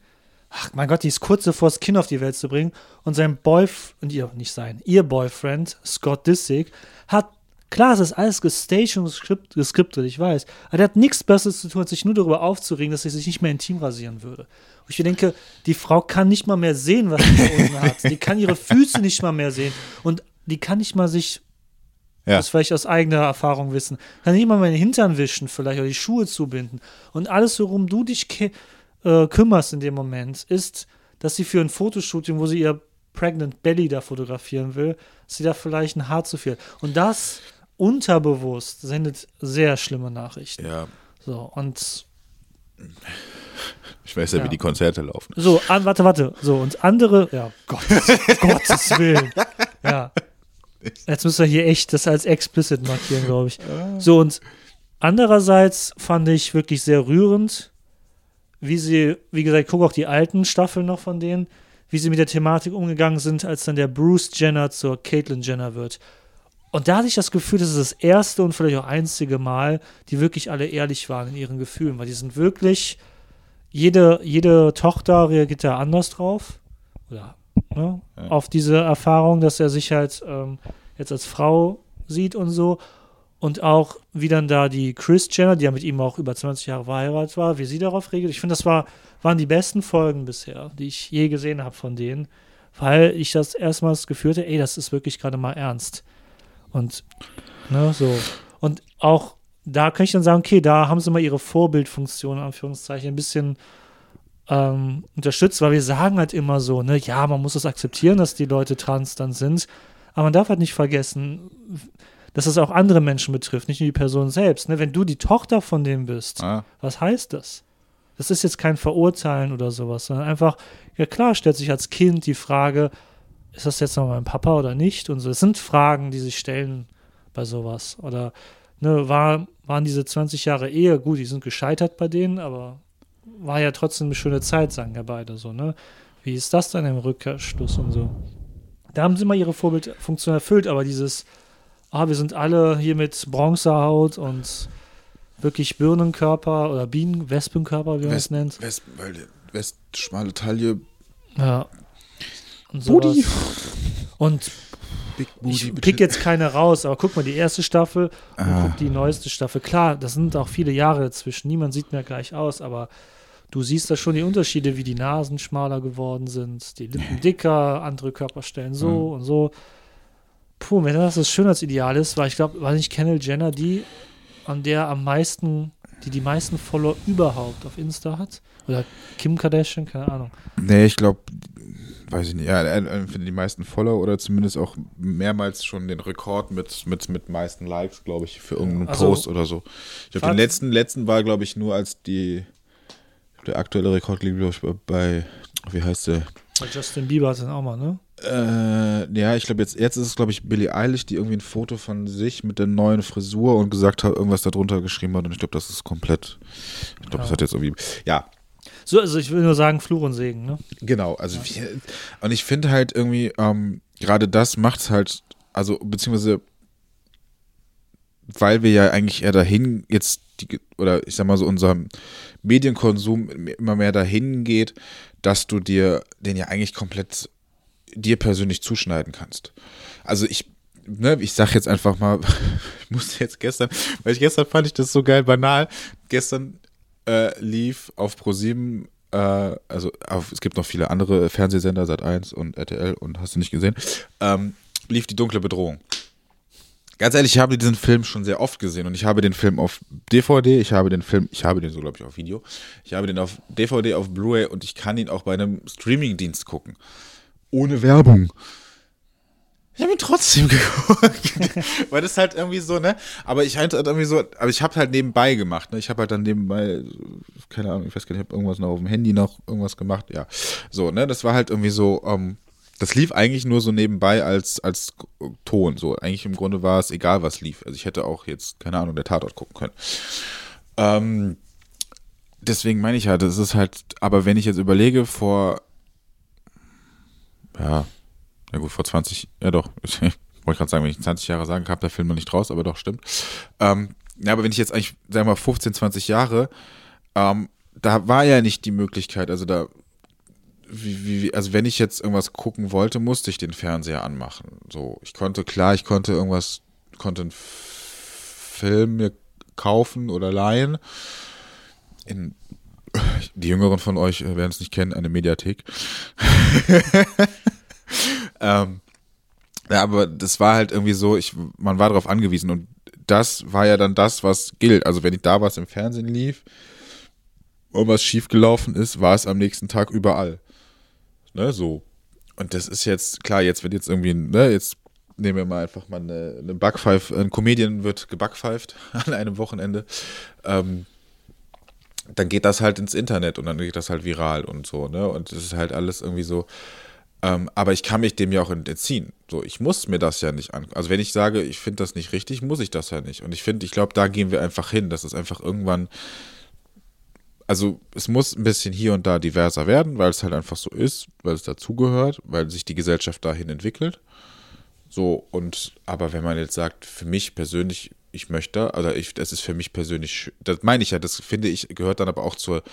ach mein Gott, die ist kurz davor, das Kind auf die Welt zu bringen. Und sein Boyfriend, ihr, nicht sein, ihr Boyfriend, Scott Disick, hat, klar, es ist alles gestaged und geskript- geskriptet, ich weiß. Aber der hat nichts Besseres zu tun, als sich nur darüber aufzuregen, dass er sich nicht mehr intim rasieren würde. Und ich denke, die Frau kann nicht mal mehr sehen, was sie unten [laughs] hat. Die kann ihre Füße nicht mal mehr sehen. Und die kann nicht mal sich ja. das vielleicht aus eigener Erfahrung wissen. Kann nicht mal meinen Hintern wischen vielleicht oder die Schuhe zubinden. Und alles, worum du dich äh, kümmerst in dem Moment, ist, dass sie für ein Fotoshooting, wo sie ihr Pregnant Belly da fotografieren will, dass sie da vielleicht ein Haar zu viel. Und das unterbewusst sendet sehr schlimme Nachrichten. ja. So, und Ich weiß ja, Ja. wie die Konzerte laufen. So, an, warte, warte. So, und andere, ja, Gottes, [laughs] Gottes Willen. Ja. Jetzt müssen wir hier echt das als explicit markieren, glaube ich. So, und andererseits fand ich wirklich sehr rührend, wie sie, wie gesagt, ich gucke auch die alten Staffeln noch von denen, wie sie mit der Thematik umgegangen sind, als dann der Bruce Jenner zur Caitlyn Jenner wird. Und da hatte ich das Gefühl, das ist das erste und vielleicht auch einzige Mal, die wirklich alle ehrlich waren in ihren Gefühlen, weil die sind wirklich, jede, jede Tochter reagiert da anders drauf. Oder ne, Ja. auf diese Erfahrung, dass er sich halt ähm, jetzt als Frau sieht und so. Und auch, wie dann da die Chris Jenner, die ja mit ihm auch über 20 Jahre verheiratet war, wie sie darauf reagiert. Ich finde, das war, waren die besten Folgen bisher, die ich je gesehen habe von denen, weil ich das erstmal das Gefühl ey, das ist wirklich gerade mal ernst. Und, ne, so. Und auch da kann ich dann sagen, okay, da haben sie mal ihre Vorbildfunktion, in Anführungszeichen, ein bisschen ähm, unterstützt, weil wir sagen halt immer so, ne, ja, man muss es akzeptieren, dass die Leute trans dann sind, aber man darf halt nicht vergessen, dass es auch andere Menschen betrifft, nicht nur die Person selbst. Ne? Wenn du die Tochter von dem bist, Ah, was heißt das? Das ist jetzt kein Verurteilen oder sowas, sondern einfach, ja klar, stellt sich als Kind die Frage, ist das jetzt noch mein Papa oder nicht? Und so. Das sind Fragen, die sich stellen bei sowas. Oder ne, war, waren diese 20 Jahre Ehe, gut, die sind gescheitert bei denen, aber war ja trotzdem eine schöne Zeit, sagen ja beide so, ne? Wie ist das dann im Rückkehrschluss und so? Da haben sie mal ihre Vorbildfunktion erfüllt, aber dieses, ah, wir sind alle hier mit Bronzehaut und wirklich Birnenkörper oder Bienen, Wespenkörper, wie man es nennt. West, weil West, schmale Taille, Ja. Und Booty. Und Big ich pick jetzt keine raus, aber guck mal, die erste Staffel und Ah. guck die neueste Staffel. Klar, das sind auch viele Jahre dazwischen. Niemand sieht mehr gleich aus, aber du siehst da schon die Unterschiede, wie die Nasen schmaler geworden sind, die Lippen dicker, andere Körperstellen so Mhm. und so. Puh, wenn das das Schönheitsideal ist, weil ich glaube, war nicht Kendall Jenner die, an der am meisten, die die meisten Follower überhaupt auf Insta hat? Oder Kim Kardashian, keine Ahnung. Nee, ich glaube, weiß ich nicht. Ja, die meisten Follower oder zumindest auch mehrmals schon den Rekord mit, mit, mit meisten Likes, glaube ich, für irgendeinen Also, Post oder so. Ich glaube, den letzten, letzten war, glaube ich, nur als die, der aktuelle Rekord liegt, glaube ich, bei, wie heißt der? Bei Justin Bieber hat dann auch mal, ne? Äh, ja, ich glaube, jetzt, jetzt ist es, glaube ich, Billie Eilish, die irgendwie ein Foto von sich mit der neuen Frisur und gesagt hat, irgendwas darunter geschrieben hat. Und ich glaube, das ist komplett. Ich glaube, das Ja. hat jetzt irgendwie. Ja, So, also ich will nur sagen, Fluch und Segen, ne? Genau, also wir, und ich finde halt irgendwie, ähm, gerade das macht's halt, also beziehungsweise, weil wir ja eigentlich eher dahin jetzt, die, oder ich sag mal so, unser Medienkonsum immer mehr dahin geht, dass du dir den ja eigentlich komplett dir persönlich zuschneiden kannst. Also ich, ne, ich sag jetzt einfach mal, [laughs] ich musste jetzt gestern, weil ich gestern fand ich das so geil banal, gestern äh, lief auf Pro7 äh, also auf, es gibt noch viele andere Fernsehsender, Sat1 und RTL und hast du nicht gesehen, ähm, lief die dunkle Bedrohung. Ganz ehrlich, ich habe diesen Film schon sehr oft gesehen und ich habe den Film auf DVD, ich habe den Film, ich habe den so, glaube ich, auf Video, ich habe den auf DVD, auf Blu-ray und ich kann ihn auch bei einem Streamingdienst gucken. Ohne Werbung. Ich habe ihn trotzdem [laughs] geguckt. Weil das halt irgendwie so, ne? Aber ich halt irgendwie so, aber ich habe halt nebenbei gemacht, ne? Ich habe halt dann nebenbei, keine Ahnung, ich weiß gar nicht, ich habe irgendwas noch auf dem Handy noch irgendwas gemacht, ja. So, ne? Das war halt irgendwie so, ähm, Das lief eigentlich nur so nebenbei als, als Ton. So, eigentlich im Grunde war es egal, was lief. Also ich hätte auch jetzt, keine Ahnung, der Tatort gucken können. Ähm, deswegen meine ich ja, das ist halt, aber wenn ich jetzt überlege, vor, ja, ja gut, vor 20, ja doch, [laughs] ich wollte gerade sagen, wenn ich 20 Jahre sagen habe, der Film noch nicht raus, aber doch, stimmt. Ähm, ja, aber wenn ich jetzt eigentlich, sagen wir mal, 15, 20 Jahre, ähm, da war ja nicht die Möglichkeit, also da, wie, wie, also wenn ich jetzt irgendwas gucken wollte, musste ich den Fernseher anmachen. So, ich konnte, klar, ich konnte irgendwas, konnte einen Film mir kaufen oder leihen. In, die Jüngeren von euch werden es nicht kennen, eine Mediathek. [laughs] ähm, ja, aber das war halt irgendwie so, ich, man war darauf angewiesen und das war ja dann das, was gilt. Also wenn ich da was im Fernsehen lief und was schiefgelaufen ist, war es am nächsten Tag überall. Ne, so. Und das ist jetzt, klar, jetzt wird jetzt irgendwie, ne, jetzt nehmen wir mal einfach mal eine, eine Backpfeife, ein Comedian wird gebackpfeift [laughs] an einem Wochenende. Ähm, dann geht das halt ins Internet und dann geht das halt viral und so, ne? Und das ist halt alles irgendwie so. Ähm, aber ich kann mich dem ja auch entziehen. So, ich muss mir das ja nicht an. Also wenn ich sage, ich finde das nicht richtig, muss ich das ja nicht. Und ich finde, ich glaube, da gehen wir einfach hin, dass es einfach irgendwann. Also es muss ein bisschen hier und da diverser werden, weil es halt einfach so ist, weil es dazugehört, weil sich die Gesellschaft dahin entwickelt. So, und aber wenn man jetzt sagt, für mich persönlich, ich möchte, also ich, das ist für mich persönlich, das meine ich ja, das finde ich, gehört dann aber auch zur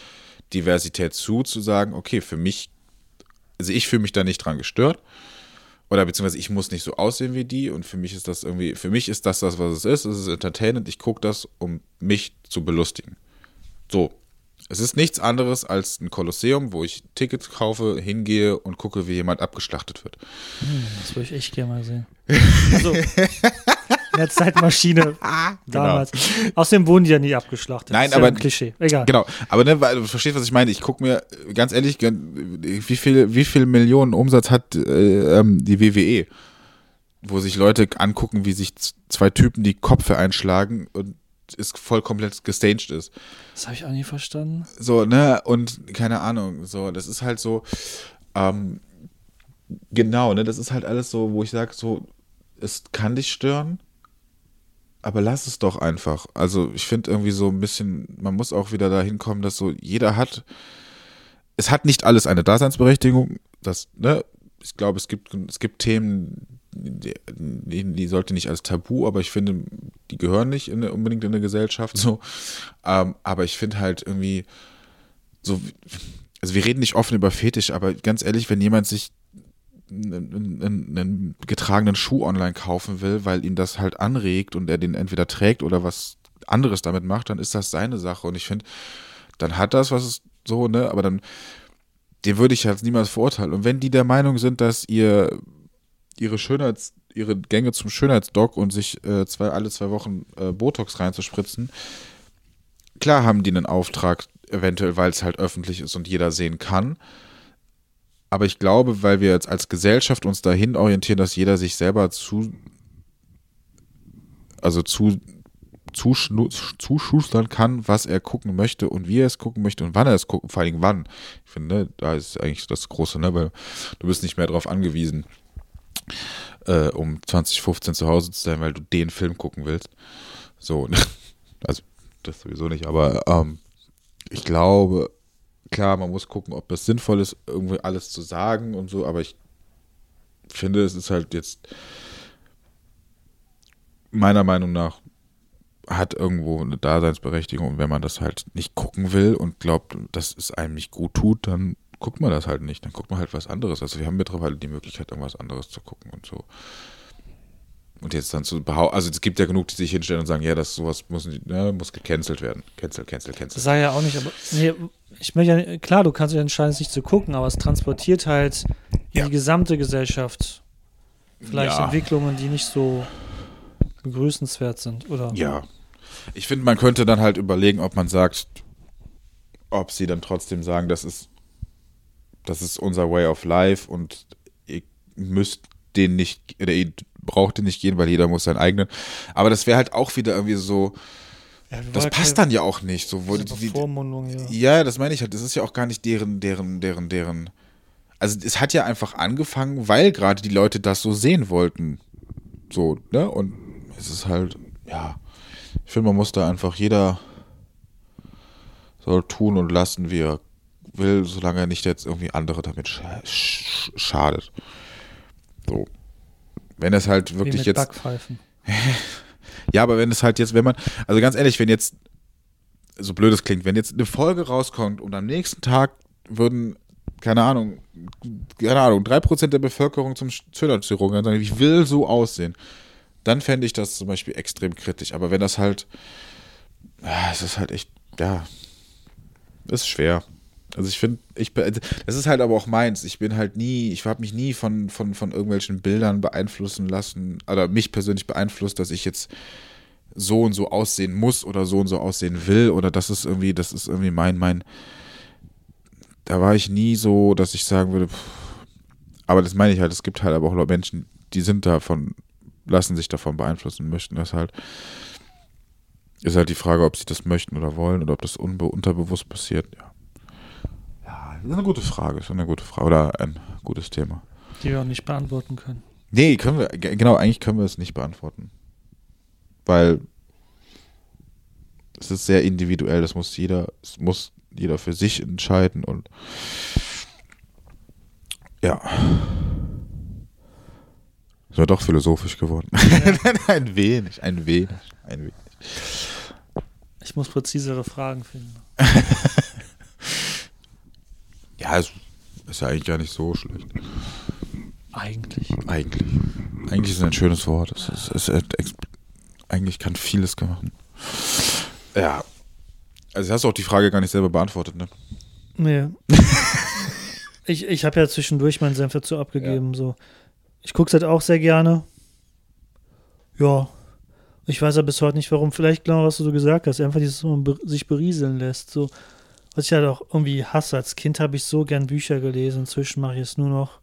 Diversität zu, zu sagen, okay, für mich, also ich fühle mich da nicht dran gestört. Oder beziehungsweise ich muss nicht so aussehen wie die und für mich ist das irgendwie, für mich ist das das, was es ist. Es ist entertainment. Ich gucke das, um mich zu belustigen. So, es ist nichts anderes als ein Kolosseum, wo ich Tickets kaufe, hingehe und gucke, wie jemand abgeschlachtet wird. Hm, das würde ich echt gerne mal sehen. [laughs] Also, in der Zeitmaschine [laughs] damals. Genau. Außerdem wurden die ja nie abgeschlachtet. Nein, aber. Ja Klischee. Egal. Genau. Aber ne, du verstehst, was ich meine. Ich gucke mir, ganz ehrlich, wie viel, wie viel Millionen Umsatz hat äh, ähm, die WWE? Wo sich Leute angucken, wie sich zwei Typen die Kopfe einschlagen und ist voll komplett gestaged ist. Das habe ich auch nie verstanden. So, ne, und keine Ahnung, so, das ist halt so, ähm, genau, ne, das ist halt alles so, wo ich sage, so, es kann dich stören, aber lass es doch einfach. Also, ich finde irgendwie so ein bisschen, man muss auch wieder dahin kommen, dass so jeder hat, es hat nicht alles eine Daseinsberechtigung, das, ne, ich glaube, es gibt, es gibt Themen, die, die, sollte nicht als Tabu, aber ich finde, die gehören nicht in, unbedingt in eine Gesellschaft so. Ähm, aber ich finde halt irgendwie so, also wir reden nicht offen über Fetisch, aber ganz ehrlich, wenn jemand sich einen, einen, einen getragenen Schuh online kaufen will, weil ihn das halt anregt und er den entweder trägt oder was anderes damit macht, dann ist das seine Sache. Und ich finde, dann hat das, was so, ne, aber dann, den würde ich halt niemals verurteilen. Und wenn die der Meinung sind, dass ihr ihre Schönheits, ihre Gänge zum Schönheitsdoc und sich äh, zwei, alle zwei Wochen äh, Botox reinzuspritzen, klar haben die einen Auftrag, eventuell, weil es halt öffentlich ist und jeder sehen kann. Aber ich glaube, weil wir jetzt als Gesellschaft uns dahin orientieren, dass jeder sich selber zu, also zu, zuschustern kann, was er gucken möchte und wie er es gucken möchte und wann er es gucken, vor allem wann. Ich finde, da ist eigentlich das Große, ne? weil du bist nicht mehr darauf angewiesen, äh, um 2015 zu Hause zu sein, weil du den Film gucken willst. So, [laughs] also das sowieso nicht, aber ähm, ich glaube, klar, man muss gucken, ob es sinnvoll ist, irgendwie alles zu sagen und so, aber ich finde, es ist halt jetzt meiner Meinung nach hat irgendwo eine Daseinsberechtigung und wenn man das halt nicht gucken will und glaubt, dass es einem nicht gut tut, dann guckt man das halt nicht. Dann guckt man halt was anderes. Also wir haben mittlerweile die Möglichkeit, irgendwas anderes zu gucken und so. Und jetzt dann zu behaupten, also es gibt ja genug, die sich hinstellen und sagen, ja, das sowas muss, ne, muss gecancelt werden. Cancel, cancel, cancel. Das sei ja auch nicht, aber nee, ich möchte ja, klar, du kannst dich entscheiden, es nicht zu gucken, aber es transportiert halt ja. die gesamte Gesellschaft vielleicht ja. Entwicklungen, die nicht so begrüßenswert sind, oder? Ja. Ich finde, man könnte dann halt überlegen, ob man sagt, ob sie dann trotzdem sagen, das ist das ist unser Way of Life und ihr müsst den nicht, oder ihr braucht den nicht gehen, weil jeder muss seinen eigenen. Aber das wäre halt auch wieder irgendwie so. Ja, das passt dann ja auch nicht. So, wo die, Vormundung, ja. ja, das meine ich halt. Das ist ja auch gar nicht deren, deren, deren, deren also es hat ja einfach angefangen, weil gerade die Leute das so sehen wollten. So, ne? Und es ist halt, ja, ich finde, man muss da einfach, jeder soll tun und lassen, wie er will, solange er nicht jetzt irgendwie andere damit scha sch schadet. So. Wenn es halt wirklich jetzt. Backpfeifen. [laughs] Ja, aber wenn es halt jetzt, wenn man, also ganz ehrlich, wenn jetzt, so blöd es klingt, wenn jetzt eine Folge rauskommt und am nächsten Tag würden, keine Ahnung, keine Ahnung, 3% der Bevölkerung zum Schönheitschirurgen sagen, ich will so aussehen, dann fände ich das zum Beispiel extrem kritisch. Aber wenn das halt, ah, es ist halt echt, ja, ist schwer. Also ich finde, ich be- das ist halt aber auch meins. Ich bin halt nie, ich habe mich nie von, von, von irgendwelchen Bildern beeinflussen lassen, oder mich persönlich beeinflusst, dass ich jetzt so und so aussehen muss oder so und so aussehen will oder das ist irgendwie, das ist irgendwie mein, mein, da war ich nie so, dass ich sagen würde, pff, aber das meine ich halt, es gibt halt aber auch Menschen, die sind davon, lassen sich davon beeinflussen, möchten das halt. Ist halt die Frage, ob sie das möchten oder wollen oder ob das unbe unterbewusst passiert, ja. Ja, das ist eine gute Frage, ist eine gute Frage oder ein gutes Thema. Die wir auch nicht beantworten können. Nee, können wir, ge- genau, eigentlich können wir es nicht beantworten. Weil es ist sehr individuell, das muss jeder, es muss jeder für sich entscheiden und ja. Ist ja doch philosophisch geworden. [laughs] ein wenig, ein wenig, ein wenig. Ich muss präzisere Fragen finden. [laughs] Ja, es ist ja eigentlich gar nicht so schlecht. Eigentlich. Eigentlich. Eigentlich ist es ein schönes Wort. Es ist, es ist, eigentlich kann vieles machen. Ja. Also hast du auch die Frage gar nicht selber beantwortet, ne? Nee. [laughs] ich ich habe ja zwischendurch meinen Senf dazu abgegeben. So. Ich gucke es halt auch sehr gerne. Ja. Ich weiß ja bis heute nicht, warum. Vielleicht genau, was du so gesagt hast. Einfach dieses, wo man sich berieseln lässt. So. Was ich halt auch irgendwie hasse. Als Kind habe ich so gern Bücher gelesen. Inzwischen mache ich es nur noch,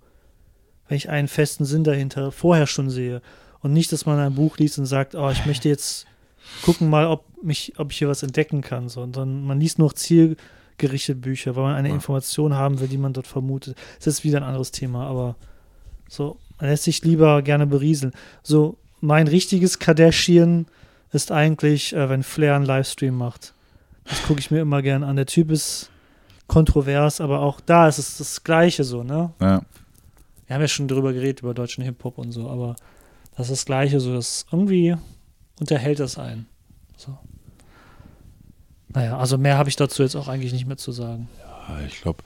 wenn ich einen festen Sinn dahinter vorher schon sehe. Und nicht, dass man ein Buch liest und sagt, oh, ich möchte jetzt gucken mal, ob, mich, ob ich hier was entdecken kann. Sondern man liest nur zielgerichtete Bücher, weil man eine Ja. Information haben will, die man dort vermutet. Das ist wieder ein anderes Thema, aber so, man lässt sich lieber gerne berieseln. So, mein richtiges Kardashian ist eigentlich, äh, wenn Flair einen Livestream macht. Das gucke ich mir immer gern an. Der Typ ist kontrovers, aber auch da ist es das Gleiche so, ne? Ja. Wir haben ja schon drüber geredet, über deutschen Hip-Hop und so, aber das ist das Gleiche so, das irgendwie unterhält das einen. So. Naja, also mehr habe ich dazu jetzt auch eigentlich nicht mehr zu sagen. Ah, Ich glaube,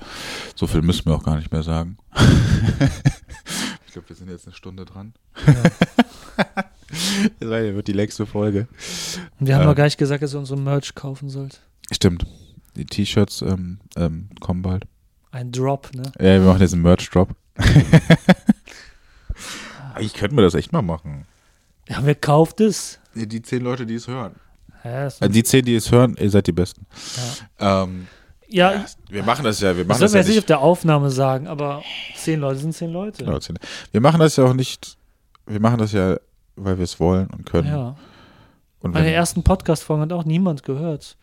so viel müssen wir auch gar nicht mehr sagen. [laughs] ich glaube, wir sind jetzt eine Stunde dran. Ja. [laughs] Das wird die längste Folge. Und wir haben Ja. noch gar nicht gesagt, dass ihr unsere Merch kaufen sollt. Stimmt. Die T-Shirts ähm, ähm, kommen bald. Ein Drop, ne? Ja, wir machen jetzt einen Merch-Drop. [laughs] Eigentlich könnten wir das echt mal machen. Ja, wer kauft es? Die, die zehn Leute, die es hören. Ja, Also die zehn, die es hören, ihr seid die Besten. ja. Ähm, ja, ja, wir machen das ja, wir das machen soll das wir ja jetzt nicht auf der Aufnahme sagen, aber zehn Leute sind zehn Leute. Genau, zehn. Wir machen das ja auch nicht, wir machen das ja, weil wir es wollen und können. Ja. Und Meine wenn, ersten Podcast-Folgen hat auch niemand gehört.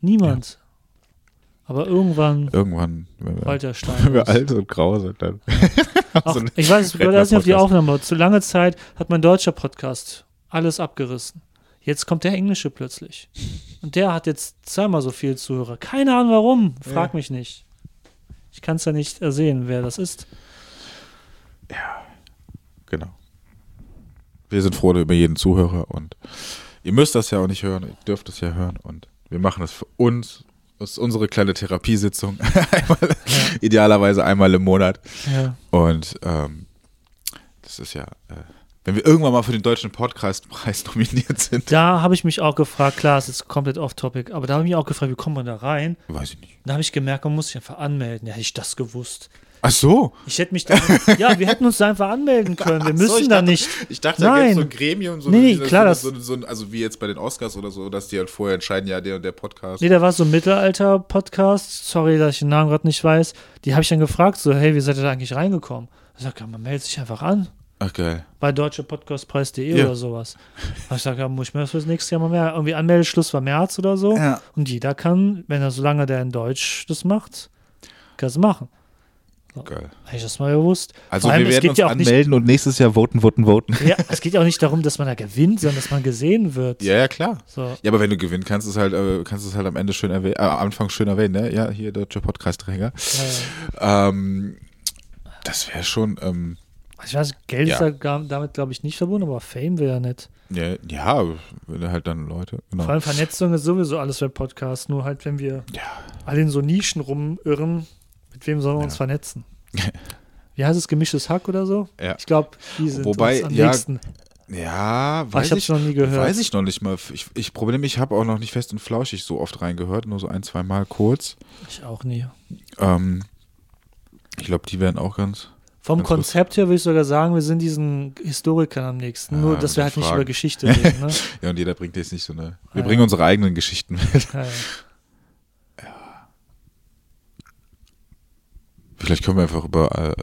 Niemand. Aber irgendwann irgendwann, wenn wir, Walter Stein. wenn wir alt und grau sind, dann. [laughs] Ach, so ich weiß, ich weiß nicht auf die. Aufnahme. aber Zu lange Zeit hat mein deutscher Podcast alles abgerissen. Jetzt kommt der englische plötzlich. Und der hat jetzt zweimal so viel Zuhörer. Keine Ahnung warum. Frag mich nicht. Ich kann es ja nicht ersehen, wer das ist. Genau. Wir sind froh über jeden Zuhörer und ihr müsst das ja auch nicht hören, ihr dürft es ja hören und wir machen das für uns. Das ist unsere kleine Therapiesitzung. [laughs] einmal, Idealerweise einmal im Monat. Ja. Und ähm, das ist ja, äh, wenn wir irgendwann mal für den deutschen Podcastpreis [laughs] nominiert sind, Da habe ich mich auch gefragt, klar, es ist komplett off-topic, aber da habe ich mich auch gefragt, wie kommt man da rein? weiß ich nicht. Da habe ich gemerkt, man muss sich einfach anmelden. Ja, hätte ich das gewusst. Ach so. Ich hätte mich da, ja, wir hätten uns da einfach anmelden [laughs] können. Wir so, müssen ich da dachte- nicht. Ich dachte, Nein. da gäbe so ein Gremium, so, Nee, so, klar, so, das- so, so, also wie jetzt bei den Oscars oder so, dass die halt vorher entscheiden, ja, der und der Podcast. Nee, da war so ein Mittelalter-Podcast. Sorry, dass ich den Namen gerade nicht weiß. Die habe ich dann gefragt, so, hey, wie seid ihr da eigentlich reingekommen? Ich sag, ja, man meldet sich einfach an. Ach geil. Bei deutscherpodcastpreis.de Ja. oder sowas. Ich sag, ja, muss ich mir das fürs nächste Jahr mal mehr. Irgendwie Anmeldeschluss war März oder so. Ja. Und jeder kann, wenn er, solange der in Deutsch das macht, kann es machen. Geil. Hätte ich das mal gewusst. Also allem, wir es werden uns ja auch nicht- anmelden und nächstes Jahr voten, voten, voten. Ja, [laughs] es geht ja auch nicht darum, dass man da gewinnt, sondern dass man gesehen wird. Ja, ja, klar. So. Ja, aber wenn du gewinnst, kannst du es halt, äh, kannst du es halt am Ende schön erwähnen, äh, am Anfang schön erwähnen, ne? Ja, hier deutscher Podcastträger. Ja. Ähm, das wäre schon, ähm, Ich weiß, Geld ist da damit, glaube ich, nicht verbunden, aber Fame wäre ja nett. ja, ja, wenn halt dann Leute, genau. Vor allem Vernetzung ist sowieso alles für Podcast, nur halt, wenn wir alle in so Nischen rumirren, mit wem sollen wir uns Ja. vernetzen? [laughs] Wie heißt es, gemischtes Hack oder so? Ja. Ich glaube, die sind Wobei, uns am ja, nächsten. Ja, weiß ich habe ich, es noch nie gehört. weiß ich noch nicht mal. Ich, ich Problem, ich habe auch noch nicht fest und flauschig so oft reingehört, nur so ein, zwei Mal kurz. Ich auch nie. Ähm, ich glaube, die wären auch ganz. Vom Ganz Konzept her würde ich sogar sagen, wir sind diesen Historikern am nächsten. Ja, Nur, dass wir halt nicht Fragen. über Geschichte reden. Ne? [laughs] Ja, und jeder bringt jetzt nicht so eine. Wir Ja, bringen ja. unsere eigenen Geschichten mit. Ja, ja. Vielleicht können wir einfach über. Äh,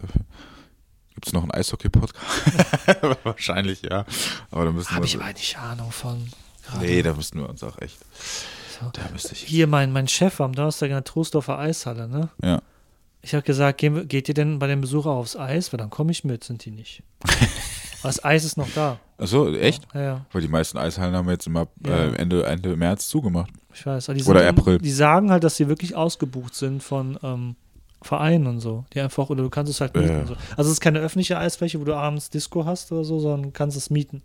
Gibt es noch einen Eishockey-Podcast? [laughs] Wahrscheinlich, ja. Aber da müssen Habe wir. ich aber nicht Ahnung von. gerade. nee, da müssten wir uns auch echt. So. Da müsste ich. Hier, mein, mein Chef am Donnerstag in der Trostdorfer Eishalle, ne? Ja. Ich habe gesagt, gehen geht ihr denn bei dem Besucher aufs Eis? Weil dann komme ich mit, sind die nicht. [laughs] Das Eis ist noch da. Achso, echt? Ja, ja, Weil die meisten Eishallen haben jetzt immer Ja. äh, Ende, Ende März zugemacht. ich weiß. Oder April. Die sagen halt, dass sie wirklich ausgebucht sind von ähm, Vereinen und so. Die einfach, oder du kannst es halt mieten. Ja. Und so. Also es ist keine öffentliche Eisfläche, wo du abends Disco hast oder so, sondern kannst es mieten.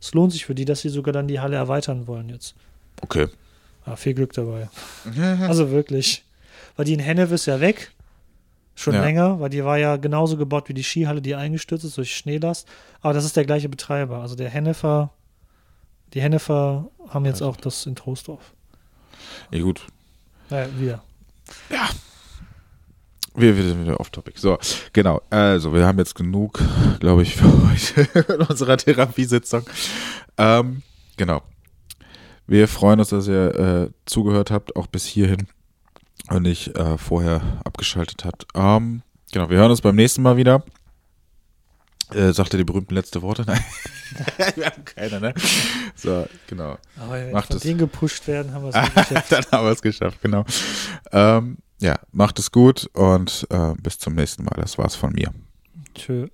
Es lohnt sich für die, dass sie sogar dann die Halle erweitern wollen jetzt. Okay. Ja, viel Glück dabei. [laughs] Also wirklich. Weil die in Hennef ist ja weg. Schon Ja. länger, weil die war ja genauso gebaut wie die Skihalle, die eingestürzt ist durch Schneelast. Aber das ist der gleiche Betreiber. Also der Hennefer, die Hennefer haben jetzt auch das in Troisdorf. Ja, gut. Naja, wir. Wir, wir sind wieder off-topic. So, genau. Also, wir haben jetzt genug, glaube ich, für heute [laughs] in unserer Therapiesitzung. Ähm, genau. Wir freuen uns, dass ihr äh, zugehört habt, auch bis hierhin und nicht äh, vorher abgeschaltet habt. Ähm, genau, wir hören uns beim nächsten Mal wieder. Äh, sagt er die berühmten letzte Worte? [laughs] Nein. wir haben keine, ne? So, genau. Aber wenn wir Macht von es. denen gepusht werden, haben wir es [laughs] geschafft. Dann haben wir es geschafft, genau. Ähm, ja, macht es gut und äh, bis zum nächsten Mal. Das war's von mir. Tschö.